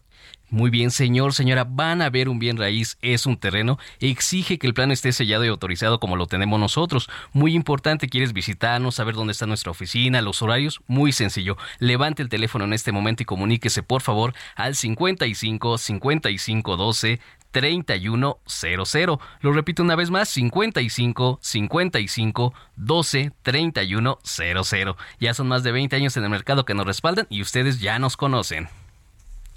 Muy bien, señor, señora, van a ver un bien raíz, es un terreno, exige que el plan esté sellado y autorizado como lo tenemos nosotros. Muy importante, quieres visitarnos, saber dónde está nuestra oficina, los horarios, muy sencillo. Levante el teléfono en este momento y comuníquese, por favor, al 55 55 12 3100. Lo repito una vez más, 55 55 12 3100. Ya son más de 20 años en el mercado que nos respaldan y ustedes ya nos conocen.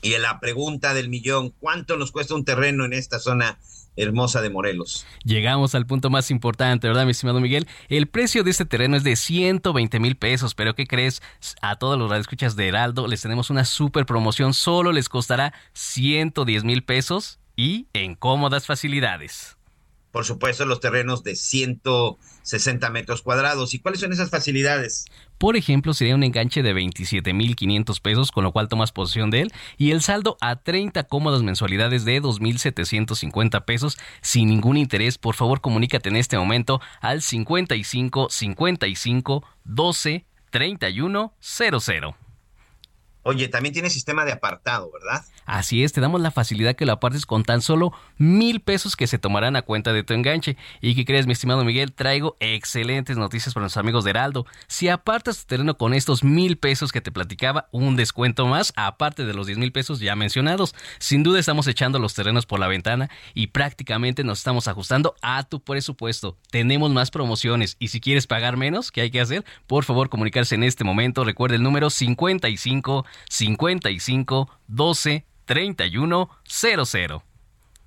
Y la pregunta del millón, ¿cuánto nos cuesta un terreno en esta zona hermosa de Morelos. Llegamos al punto más importante, ¿verdad, mi estimado Miguel? El precio de este terreno es de 120 mil pesos, pero ¿qué crees? A todos los radioescuchas de Heraldo les tenemos una super promoción, solo les costará 110 mil pesos y en cómodas facilidades. Por supuesto, los terrenos de 160 metros cuadrados. ¿Y cuáles son esas facilidades? Por ejemplo, sería un enganche de 27.500 pesos, con lo cual tomas posesión de él, y el saldo a 30 cómodas mensualidades de 2.750 pesos sin ningún interés. Por favor, comunícate en este momento al 55 55 12 31 00. Oye, también tiene sistema de apartado, ¿verdad? Así es, te damos la facilidad que lo apartes con tan solo mil pesos que se tomarán a cuenta de tu enganche. ¿Y qué crees, mi estimado Miguel? Traigo excelentes noticias para nuestros amigos de Heraldo. Si apartas tu terreno con estos mil pesos que te platicaba, un descuento más, aparte de los diez mil pesos ya mencionados. Sin duda estamos echando los terrenos por la ventana y prácticamente nos estamos ajustando a tu presupuesto. Tenemos más promociones y si quieres pagar menos, ¿qué hay que hacer? Por favor, comunicarse en este momento. Recuerda el número 55 55 12 31 00.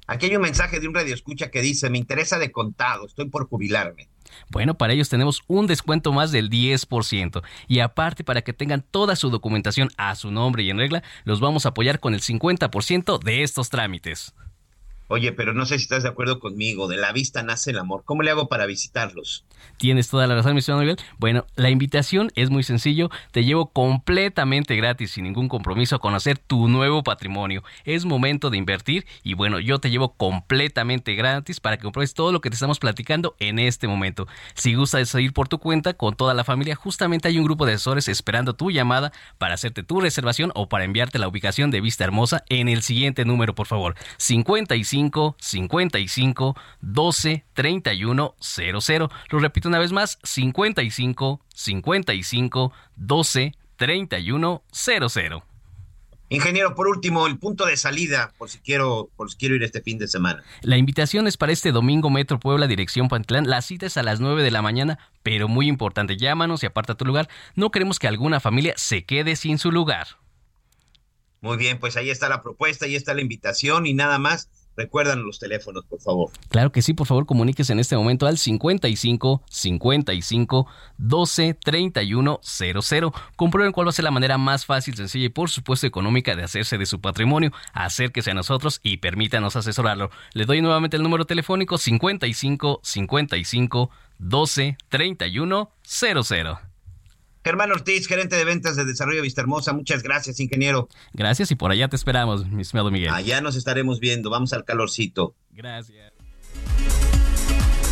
Aquí hay un mensaje de un radio escucha que dice, me interesa de contado, estoy por jubilarme. Bueno, para ellos tenemos un descuento más del 10%. Y aparte, para que tengan toda su documentación a su nombre y en regla, los vamos a apoyar con el 50% de estos trámites. Oye, pero no sé si estás de acuerdo conmigo, de la vista nace el amor. ¿Cómo le hago para visitarlos? Tienes toda la razón, mi señor Miguel. Bueno, la invitación es muy sencillo. Te llevo completamente gratis, sin ningún compromiso, a conocer tu nuevo patrimonio. Es momento de invertir y bueno, yo te llevo completamente gratis para que compruebes todo lo que te estamos platicando en este momento. Si gustas ir por tu cuenta con toda la familia, justamente hay un grupo de asesores esperando tu llamada para hacerte tu reservación o para enviarte la ubicación de Vista Hermosa en el siguiente número, por favor. 55 55 12 31 00. Lo repito una vez más, 55 55 12 31 00. Ingeniero, por último, el punto de salida, por si quiero, por si quiero ir este fin de semana. La invitación es para este domingo Metro Puebla, dirección Pantlán. La cita es a las 9 de la mañana, pero muy importante, llámanos y aparta tu lugar. No queremos que alguna familia se quede sin su lugar. Muy bien, pues ahí está la propuesta, ahí está la invitación y nada más. Recuerdan los teléfonos, por favor. Claro que sí, por favor, comuníquese en este momento al 55 55 12 31 00. Comprueben cuál va a ser la manera más fácil, sencilla y por supuesto económica de hacerse de su patrimonio. Acérquese a nosotros y permítanos asesorarlo. Le doy nuevamente el número telefónico 55 55 12 31 00. Germán Ortiz, gerente de ventas de Desarrollo Vista Hermosa. Muchas gracias, ingeniero. Gracias y por allá te esperamos, mi estimado Miguel. Allá nos estaremos viendo. Vamos al calorcito. Gracias.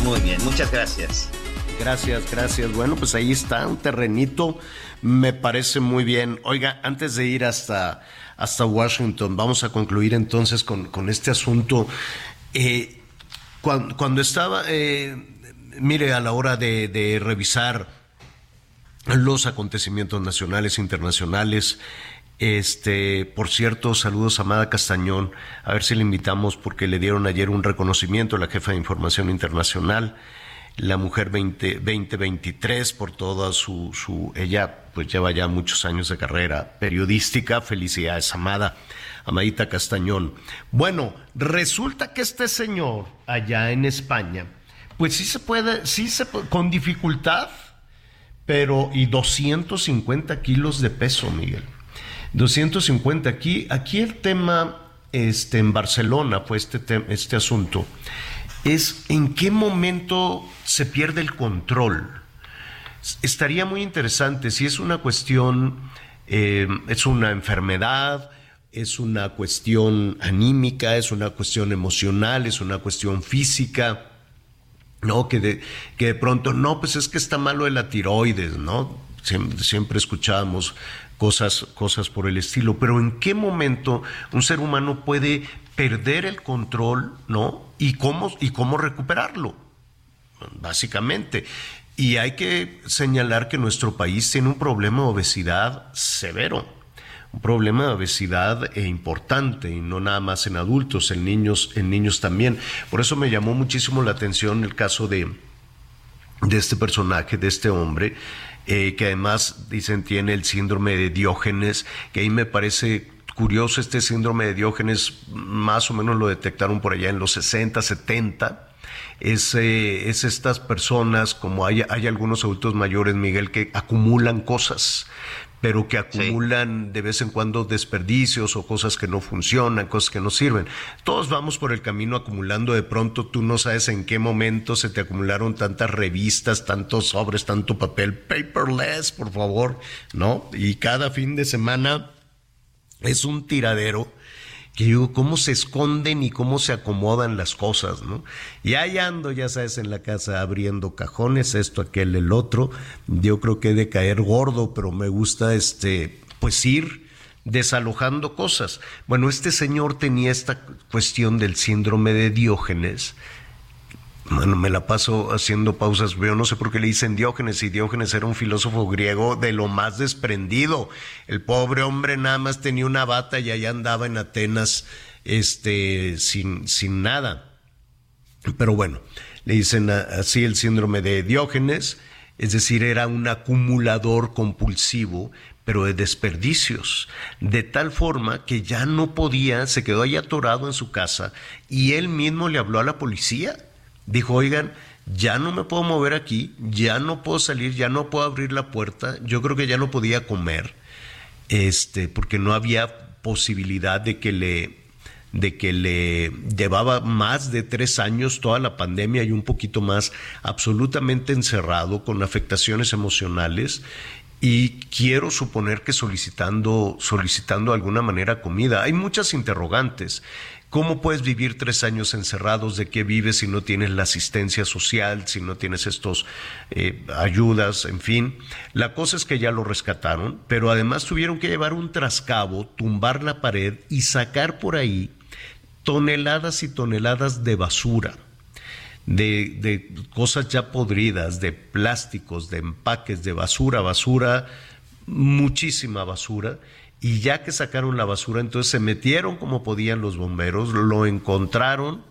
Muy bien, muchas gracias. Gracias, gracias. Bueno, pues ahí está, un terrenito. Me parece muy bien. Oiga, antes de ir hasta, hasta Washington, vamos a concluir entonces con, con este asunto. Eh, cuando, estaba, eh, mire, a la hora de, de revisar los acontecimientos nacionales internacionales. Este, por cierto, saludos a Amada Castañón, a ver si le invitamos porque le dieron ayer un reconocimiento a la jefa de información internacional, la mujer 20, 2023 por toda su, su, ella pues lleva ya muchos años de carrera periodística, felicidades Amada, Amadita Castañón. Bueno, resulta que este señor allá en España, pues sí se puede, sí se con dificultad, pero y 250 kilos de peso, Miguel. 250 aquí. Aquí el tema este, en Barcelona fue este, este asunto. Es en qué momento se pierde el control. Estaría muy interesante si es una cuestión, eh, es una enfermedad, es una cuestión anímica, es una cuestión emocional, es una cuestión física ¿no? Que de, que de pronto, no, pues es que está malo de la tiroides, ¿no? Siempre, siempre escuchábamos cosas, cosas por el estilo, pero ¿en qué momento un ser humano puede perder el control, ¿no? Y cómo, y cómo recuperarlo, básicamente. Y hay que señalar que nuestro país tiene un problema de obesidad severo problema de obesidad e importante y no nada más en adultos, en niños, en niños también. Por eso me llamó muchísimo la atención el caso de, de este personaje, de este hombre, eh, que además dicen tiene el síndrome de Diógenes, que ahí me parece curioso este síndrome de Diógenes, más o menos lo detectaron por allá en los 60, 70. Es, eh, es estas personas, como hay, hay algunos adultos mayores, Miguel, que acumulan cosas pero que acumulan de vez en cuando desperdicios o cosas que no funcionan, cosas que no sirven. Todos vamos por el camino acumulando, de pronto tú no sabes en qué momento se te acumularon tantas revistas, tantos sobres, tanto papel, paperless, por favor, ¿no? Y cada fin de semana es un tiradero que digo, cómo se esconden y cómo se acomodan las cosas, ¿no? Y ahí ando, ya sabes, en la casa abriendo cajones, esto, aquel, el otro. Yo creo que he de caer gordo, pero me gusta, este, pues ir desalojando cosas. Bueno, este señor tenía esta cuestión del síndrome de Diógenes, bueno, me la paso haciendo pausas. Yo no sé por qué le dicen Diógenes, y Diógenes era un filósofo griego de lo más desprendido. El pobre hombre nada más tenía una bata y allá andaba en Atenas este, sin, sin nada. Pero bueno, le dicen así el síndrome de Diógenes, es decir, era un acumulador compulsivo, pero de desperdicios, de tal forma que ya no podía, se quedó ahí atorado en su casa y él mismo le habló a la policía Dijo, oigan, ya no me puedo mover aquí, ya no puedo salir, ya no puedo abrir la puerta, yo creo que ya no podía comer, este, porque no había posibilidad de que le, de que le llevaba más de tres años toda la pandemia y un poquito más absolutamente encerrado con afectaciones emocionales y quiero suponer que solicitando, solicitando de alguna manera comida. Hay muchas interrogantes. ¿Cómo puedes vivir tres años encerrados? ¿De qué vives si no tienes la asistencia social, si no tienes estos eh, ayudas, en fin? La cosa es que ya lo rescataron, pero además tuvieron que llevar un trascabo, tumbar la pared y sacar por ahí toneladas y toneladas de basura. De, de, cosas ya podridas, de plásticos, de empaques, de basura, basura, muchísima basura, y ya que sacaron la basura, entonces se metieron como podían los bomberos, lo encontraron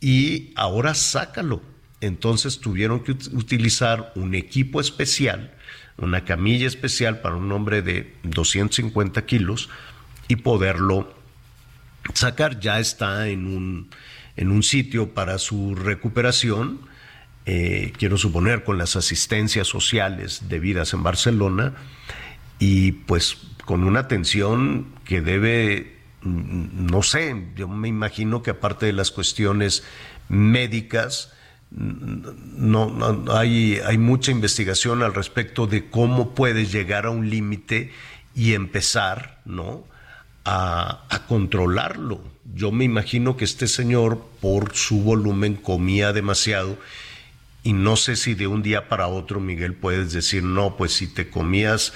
y ahora sácalo. Entonces tuvieron que utilizar un equipo especial, una camilla especial para un hombre de 250 kilos y poderlo sacar. Ya está en un, en un sitio para su recuperación, eh, quiero suponer con las asistencias sociales debidas en Barcelona, y pues con una atención que debe, mm, no sé, yo me imagino que aparte de las cuestiones médicas, mm, no, hay, hay mucha investigación al respecto de cómo puedes llegar a un límite y empezar, ¿no? A, a, controlarlo. Yo me imagino que este señor, por su volumen, comía demasiado. Y no sé si de un día para otro, Miguel, puedes decir, no, pues si te comías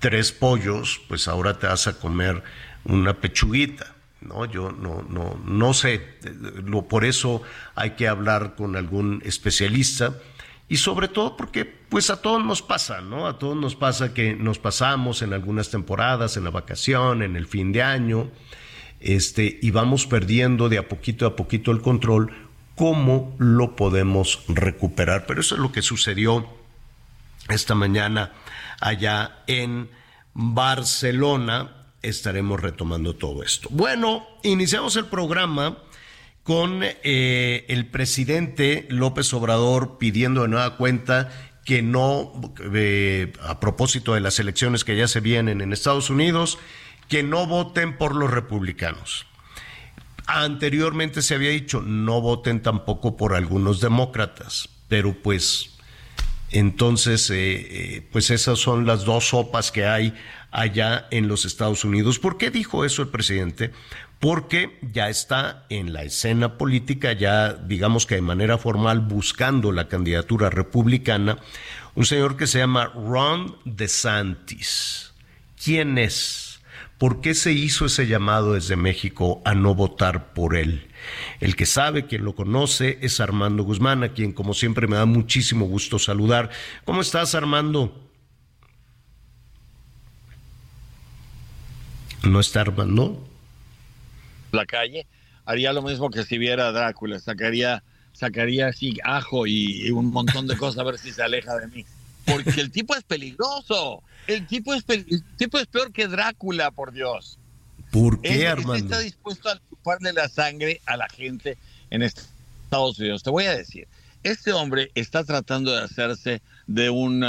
tres pollos, pues ahora te vas a comer una pechuguita. No, yo no, no, no sé. por eso hay que hablar con algún especialista y sobre todo porque pues a todos nos pasa, ¿no? A todos nos pasa que nos pasamos en algunas temporadas, en la vacación, en el fin de año, este, y vamos perdiendo de a poquito a poquito el control. ¿Cómo lo podemos recuperar? Pero eso es lo que sucedió esta mañana allá en Barcelona. Estaremos retomando todo esto. Bueno, iniciamos el programa con eh, el presidente López Obrador pidiendo de nueva cuenta que no, eh, a propósito de las elecciones que ya se vienen en Estados Unidos, que no voten por los republicanos. Anteriormente se había dicho, no voten tampoco por algunos demócratas, pero pues entonces, eh, eh, pues esas son las dos sopas que hay allá en los Estados Unidos. ¿Por qué dijo eso el presidente? Porque ya está en la escena política, ya digamos que de manera formal buscando la candidatura republicana, un señor que se llama Ron DeSantis. ¿Quién es? ¿Por qué se hizo ese llamado desde México a no votar por él? El que sabe, quien lo conoce, es Armando Guzmán, a quien como siempre me da muchísimo gusto saludar. ¿Cómo estás, Armando? ¿No está Armando? La calle haría lo mismo que si viera Drácula, sacaría, sacaría así ajo y, un montón de cosas a ver si se aleja de mí. Porque el tipo es peligroso. El tipo es, el tipo es peor que Drácula, por Dios. ¿Por qué, Armando? está dispuesto chuparle la sangre a la gente en Estados Unidos. Te voy a decir, este hombre está tratando de hacerse de un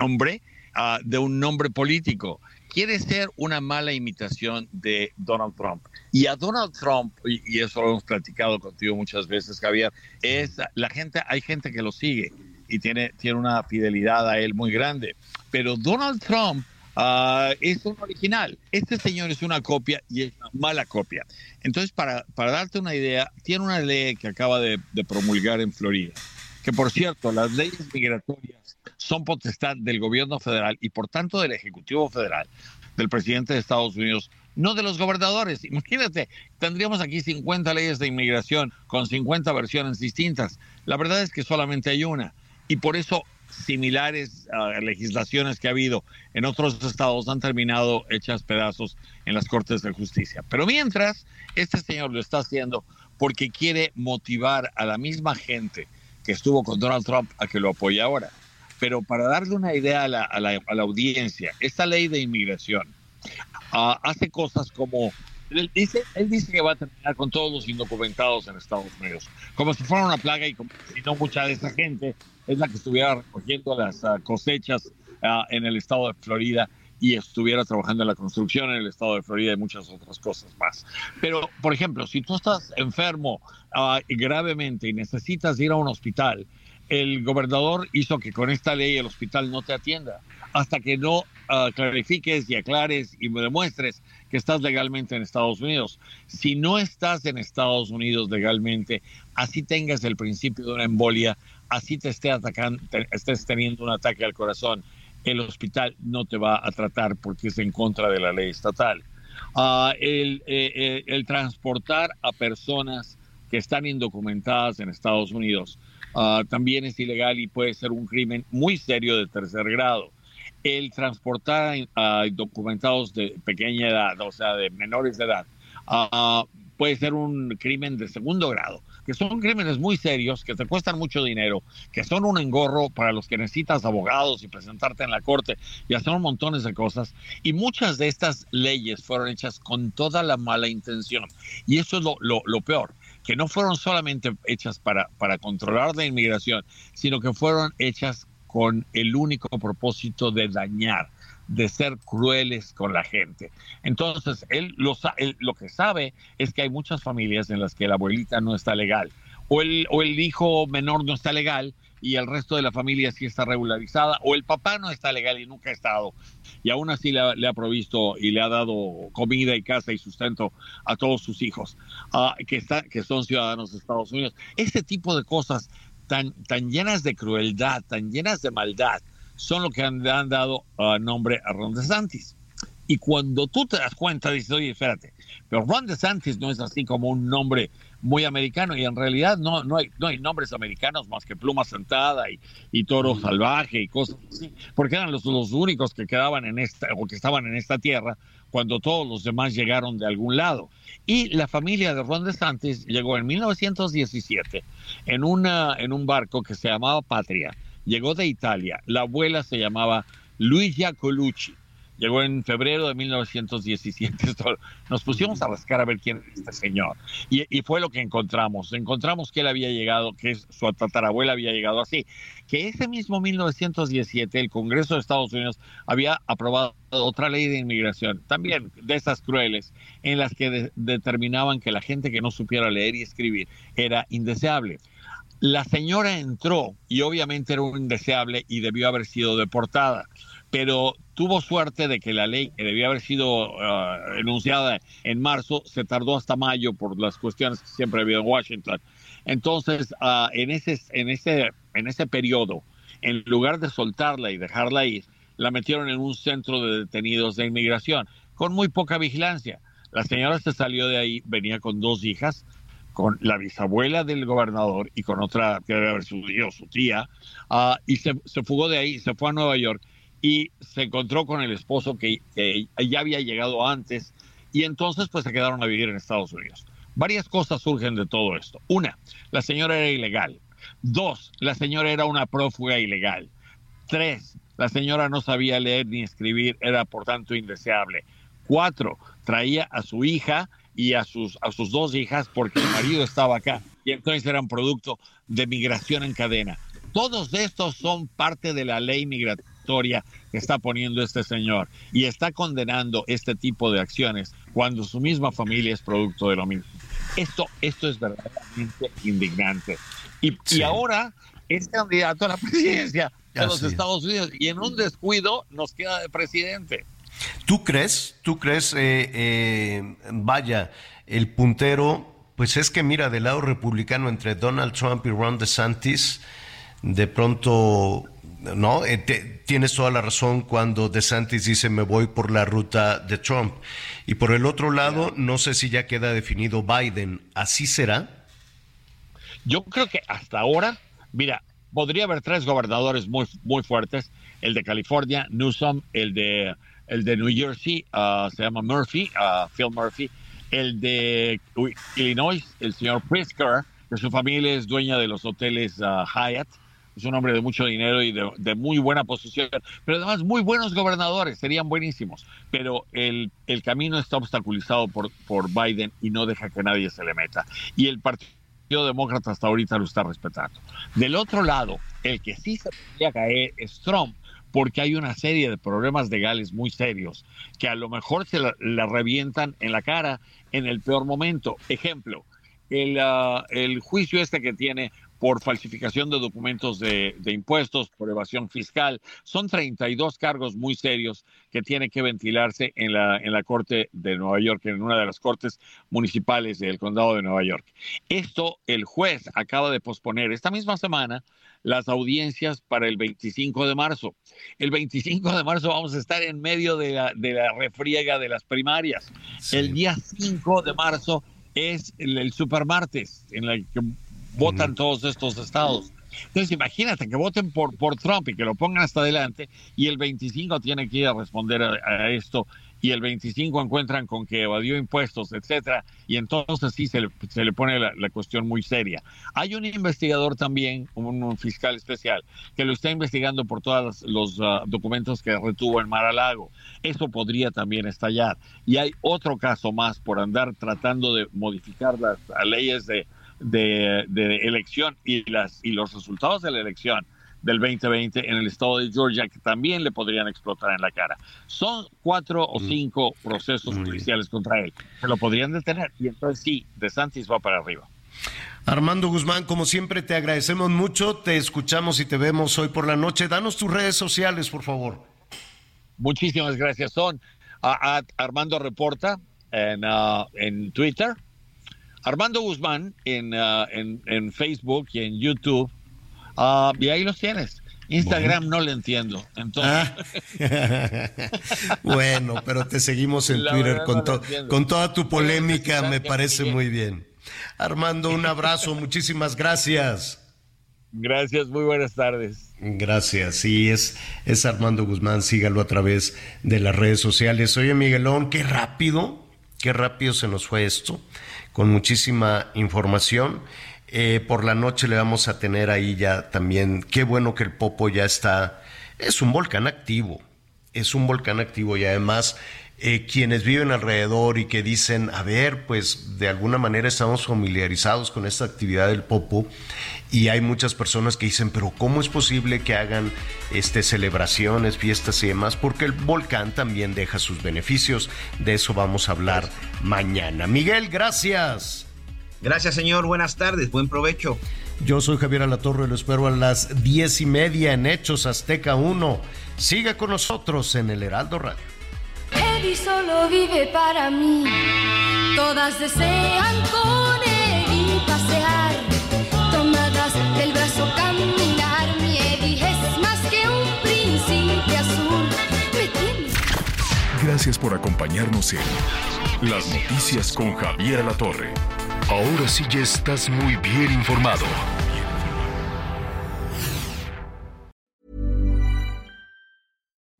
hombre, ah, de un nombre político. Quiere ser una mala imitación de Donald Trump. Y a Donald Trump, y, y eso lo hemos platicado contigo muchas veces, Javier, es la gente, hay gente que lo sigue y tiene, tiene una fidelidad a él muy grande. Pero Donald Trump Ah, es un original. Este señor es una copia y es una mala copia. Entonces, para, para darte una idea, tiene una ley que acaba de, promulgar en Florida, que por cierto, las leyes migratorias son potestad del gobierno federal y por tanto del Ejecutivo Federal, del presidente de Estados Unidos, no de los gobernadores. Imagínate, tendríamos aquí 50 leyes de inmigración con 50 versiones distintas. La verdad es que solamente hay una. Y por eso similares a legislaciones que ha habido en otros estados han terminado hechas pedazos en las Cortes de Justicia. Pero mientras, este señor lo está haciendo porque quiere motivar a la misma gente que estuvo con Donald Trump a que lo apoye ahora. Pero para darle una idea a la, audiencia, esta ley de inmigración ah, hace cosas como dice, él dice que va a terminar con todos los indocumentados en Estados Unidos, como si fuera una plaga y como si no mucha de esa gente es la que estuviera recogiendo las ah, cosechas ah, en el estado de Florida y estuviera trabajando en la construcción en el estado de Florida y muchas otras cosas más. Pero, por ejemplo, si tú estás enfermo uh, gravemente y necesitas ir a un hospital, el gobernador hizo que con esta ley el hospital no te atienda hasta que no clarifiques y aclares y demuestres que estás legalmente en Estados Unidos. Si no estás en Estados Unidos legalmente, así tengas el principio de una embolia, así te esté atacando, estés teniendo un ataque al corazón, el hospital no te va a tratar porque es en contra de la ley estatal. Uh, el, eh, el, transportar a personas que están indocumentadas en Estados Unidos uh, también es ilegal y puede ser un crimen muy serio de tercer grado. El transportar a indocumentados de pequeña edad, o sea, de menores de edad, uh, puede ser un crimen de segundo grado que son crímenes muy serios, que te cuestan mucho dinero, que son un engorro para los que necesitas abogados y presentarte en la corte y hacer un montones de cosas. Y muchas de estas leyes fueron hechas con toda la mala intención. Y eso es lo, lo, peor que no fueron solamente hechas para, para controlar la inmigración, sino que fueron hechas con el único propósito de dañar de ser crueles con la gente. Entonces, él lo, lo, que sabe es que hay muchas familias en las que la abuelita no está legal, o el, o el hijo menor no está legal y el resto de la familia sí está regularizada, o el papá no está legal y nunca ha estado, y aún así le ha, provisto y le ha dado comida y casa y sustento a todos sus hijos, uh, que, está, que son ciudadanos de Estados Unidos. Este tipo de cosas tan, tan llenas de crueldad, tan llenas de maldad, son lo que han, han dado uh, nombre a Ron DeSantis. Y cuando tú te das cuenta, dices, oye, espérate, pero Ron DeSantis no es así como un nombre muy americano y en realidad no, no, hay, no hay nombres americanos más que Pluma Sentada y, y Toro Salvaje y cosas así, porque eran los, los únicos que quedaban en esta o que estaban en esta tierra cuando todos los demás llegaron de algún lado. Y la familia de Ron DeSantis llegó en 1917 en, una, en un barco que se llamaba Patria llegó de Italia. La abuela se llamaba Luigia Colucci. Llegó en febrero de 1917. Nos pusimos a rascar a ver quién es este señor. Y, fue lo que encontramos. Encontramos que él había llegado, que su tatarabuela había llegado así. Que ese mismo 1917 el Congreso de Estados Unidos había aprobado otra ley de inmigración, también de esas crueles, en las que de, determinaban que la gente que no supiera leer y escribir era indeseable. La señora entró y obviamente era un indeseable y debió haber sido deportada, pero tuvo suerte de que la ley que debió haber sido uh, enunciada en marzo se tardó hasta mayo por las cuestiones que siempre ha habido en Washington. Entonces, uh, en, ese, en, ese, en ese periodo, en lugar de soltarla y dejarla ir, la metieron en un centro de detenidos de inmigración con muy poca vigilancia. La señora se salió de ahí, venía con dos hijas, con la bisabuela del gobernador y con otra que debe haber sido su tía, uh, y se, se, fugó de ahí, se fue a Nueva York y se encontró con el esposo que, que, ya había llegado antes y entonces pues se quedaron a vivir en Estados Unidos. Varias cosas surgen de todo esto. Una, la señora era ilegal. Dos, la señora era una prófuga ilegal. Tres, la señora no sabía leer ni escribir, era por tanto indeseable. Cuatro, traía a su hija y a sus, a sus dos hijas porque el marido estaba acá y entonces eran producto de migración en cadena. Todos estos son parte de la ley migratoria que está poniendo este señor y está condenando este tipo de acciones cuando su misma familia es producto de lo mismo. Esto, esto es verdaderamente indignante. Y, sí. y ahora es candidato a la presidencia de los Estados Unidos y en un descuido nos queda de presidente. ¿Tú crees? ¿Tú crees? Eh, eh, vaya, el puntero, pues es que mira, del lado republicano entre Donald Trump y Ron DeSantis, de pronto, no, eh, te, tienes toda la razón cuando DeSantis dice me voy por la ruta de Trump. Y por el otro lado, no sé si ya queda definido Biden. ¿Así será? Yo creo que hasta ahora, mira, podría haber tres gobernadores muy, muy fuertes, el de California, Newsom, el de el de New Jersey uh, se llama Murphy, uh, Phil Murphy, el de Illinois, el señor Prisker, que su familia es dueña de los hoteles uh, Hyatt, es un hombre de mucho dinero y de, de, muy buena posición, pero además muy buenos gobernadores, serían buenísimos, pero el, el camino está obstaculizado por, por Biden y no deja que nadie se le meta. Y el Partido Demócrata hasta ahorita lo está respetando. Del otro lado, el que sí se podría caer es Trump, porque hay una serie de problemas legales muy serios que a lo mejor se la, revientan en la cara en el peor momento. Ejemplo, el, ah, el juicio este que tiene por falsificación de documentos de, impuestos, por evasión fiscal. Son 32 cargos muy serios que tienen que ventilarse en la, en la Corte de Nueva York, en una de las cortes municipales del condado de Nueva York. Esto el juez acaba de posponer esta misma semana las audiencias para el 25 de marzo. El 25 de marzo vamos a estar en medio de la, de la refriega de las primarias. El día 5 de marzo es el, el supermartes, en la que votan todos estos estados. Entonces imagínate que voten por, por Trump y que lo pongan hasta adelante y el 25 tiene que ir a responder a, esto y el 25 encuentran con que evadió impuestos, etcétera, y entonces sí se le, se le pone la, cuestión muy seria. Hay un investigador también, un, fiscal especial, que lo está investigando por todos los ah, documentos que retuvo en Mar-a-Lago. Eso podría también estallar. Y hay otro caso más por andar tratando de modificar las leyes de de, elección y, las, y los resultados de la elección del 2020 en el estado de Georgia que también le podrían explotar en la cara. Son cuatro o mm. cinco procesos judiciales contra él. Se lo podrían detener y entonces sí, De Santis va para arriba. Armando Guzmán, como siempre te agradecemos mucho, te escuchamos y te vemos hoy por la noche. Danos tus redes sociales, por favor. Muchísimas gracias. Son a, Armando Reporta en, uh, en Twitter, Armando Guzmán en, uh, en, en, Facebook y en YouTube. Uh, y ahí los tienes. Instagram no le entiendo. Entonces... Ah. bueno, pero te seguimos en Twitter con, con toda tu polémica, me parece muy bien. Armando, un abrazo, muchísimas gracias. Gracias, muy buenas tardes. Gracias, sí, es, es Armando Guzmán, sígalo a través de las redes sociales. Oye, Miguelón, qué rápido, qué rápido se nos fue esto con muchísima información. Eh, por la noche le vamos a tener ahí ya también, qué bueno que el Popo ya está, es un volcán activo, es un volcán activo y además eh, quienes viven alrededor y que dicen, a ver, pues de alguna manera estamos familiarizados con esta actividad del Popo y hay muchas personas que dicen, pero ¿cómo es posible que hagan este, celebraciones, fiestas y demás? Porque el volcán también deja sus beneficios. De eso vamos a hablar mañana. Miguel, gracias. Gracias, señor. Buenas tardes. Buen provecho. Yo soy Javier Alatorre, lo espero a las diez y media en Hechos Azteca 1. Siga con nosotros en el Heraldo Radio. Eddie solo vive para mí. Todas desean con Eddie pasear. Del brazo caminar. Es más que un príncipe azul. Gracias por acompañarnos en Las Noticias con Javier La Torre. Ahora sí ya estás muy bien informado.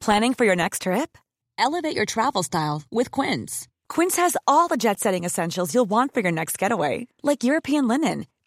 Planning for your next trip? Elevate your travel style with Quince. Quince has all the jet setting essentials you'll want for your next getaway, like European linen,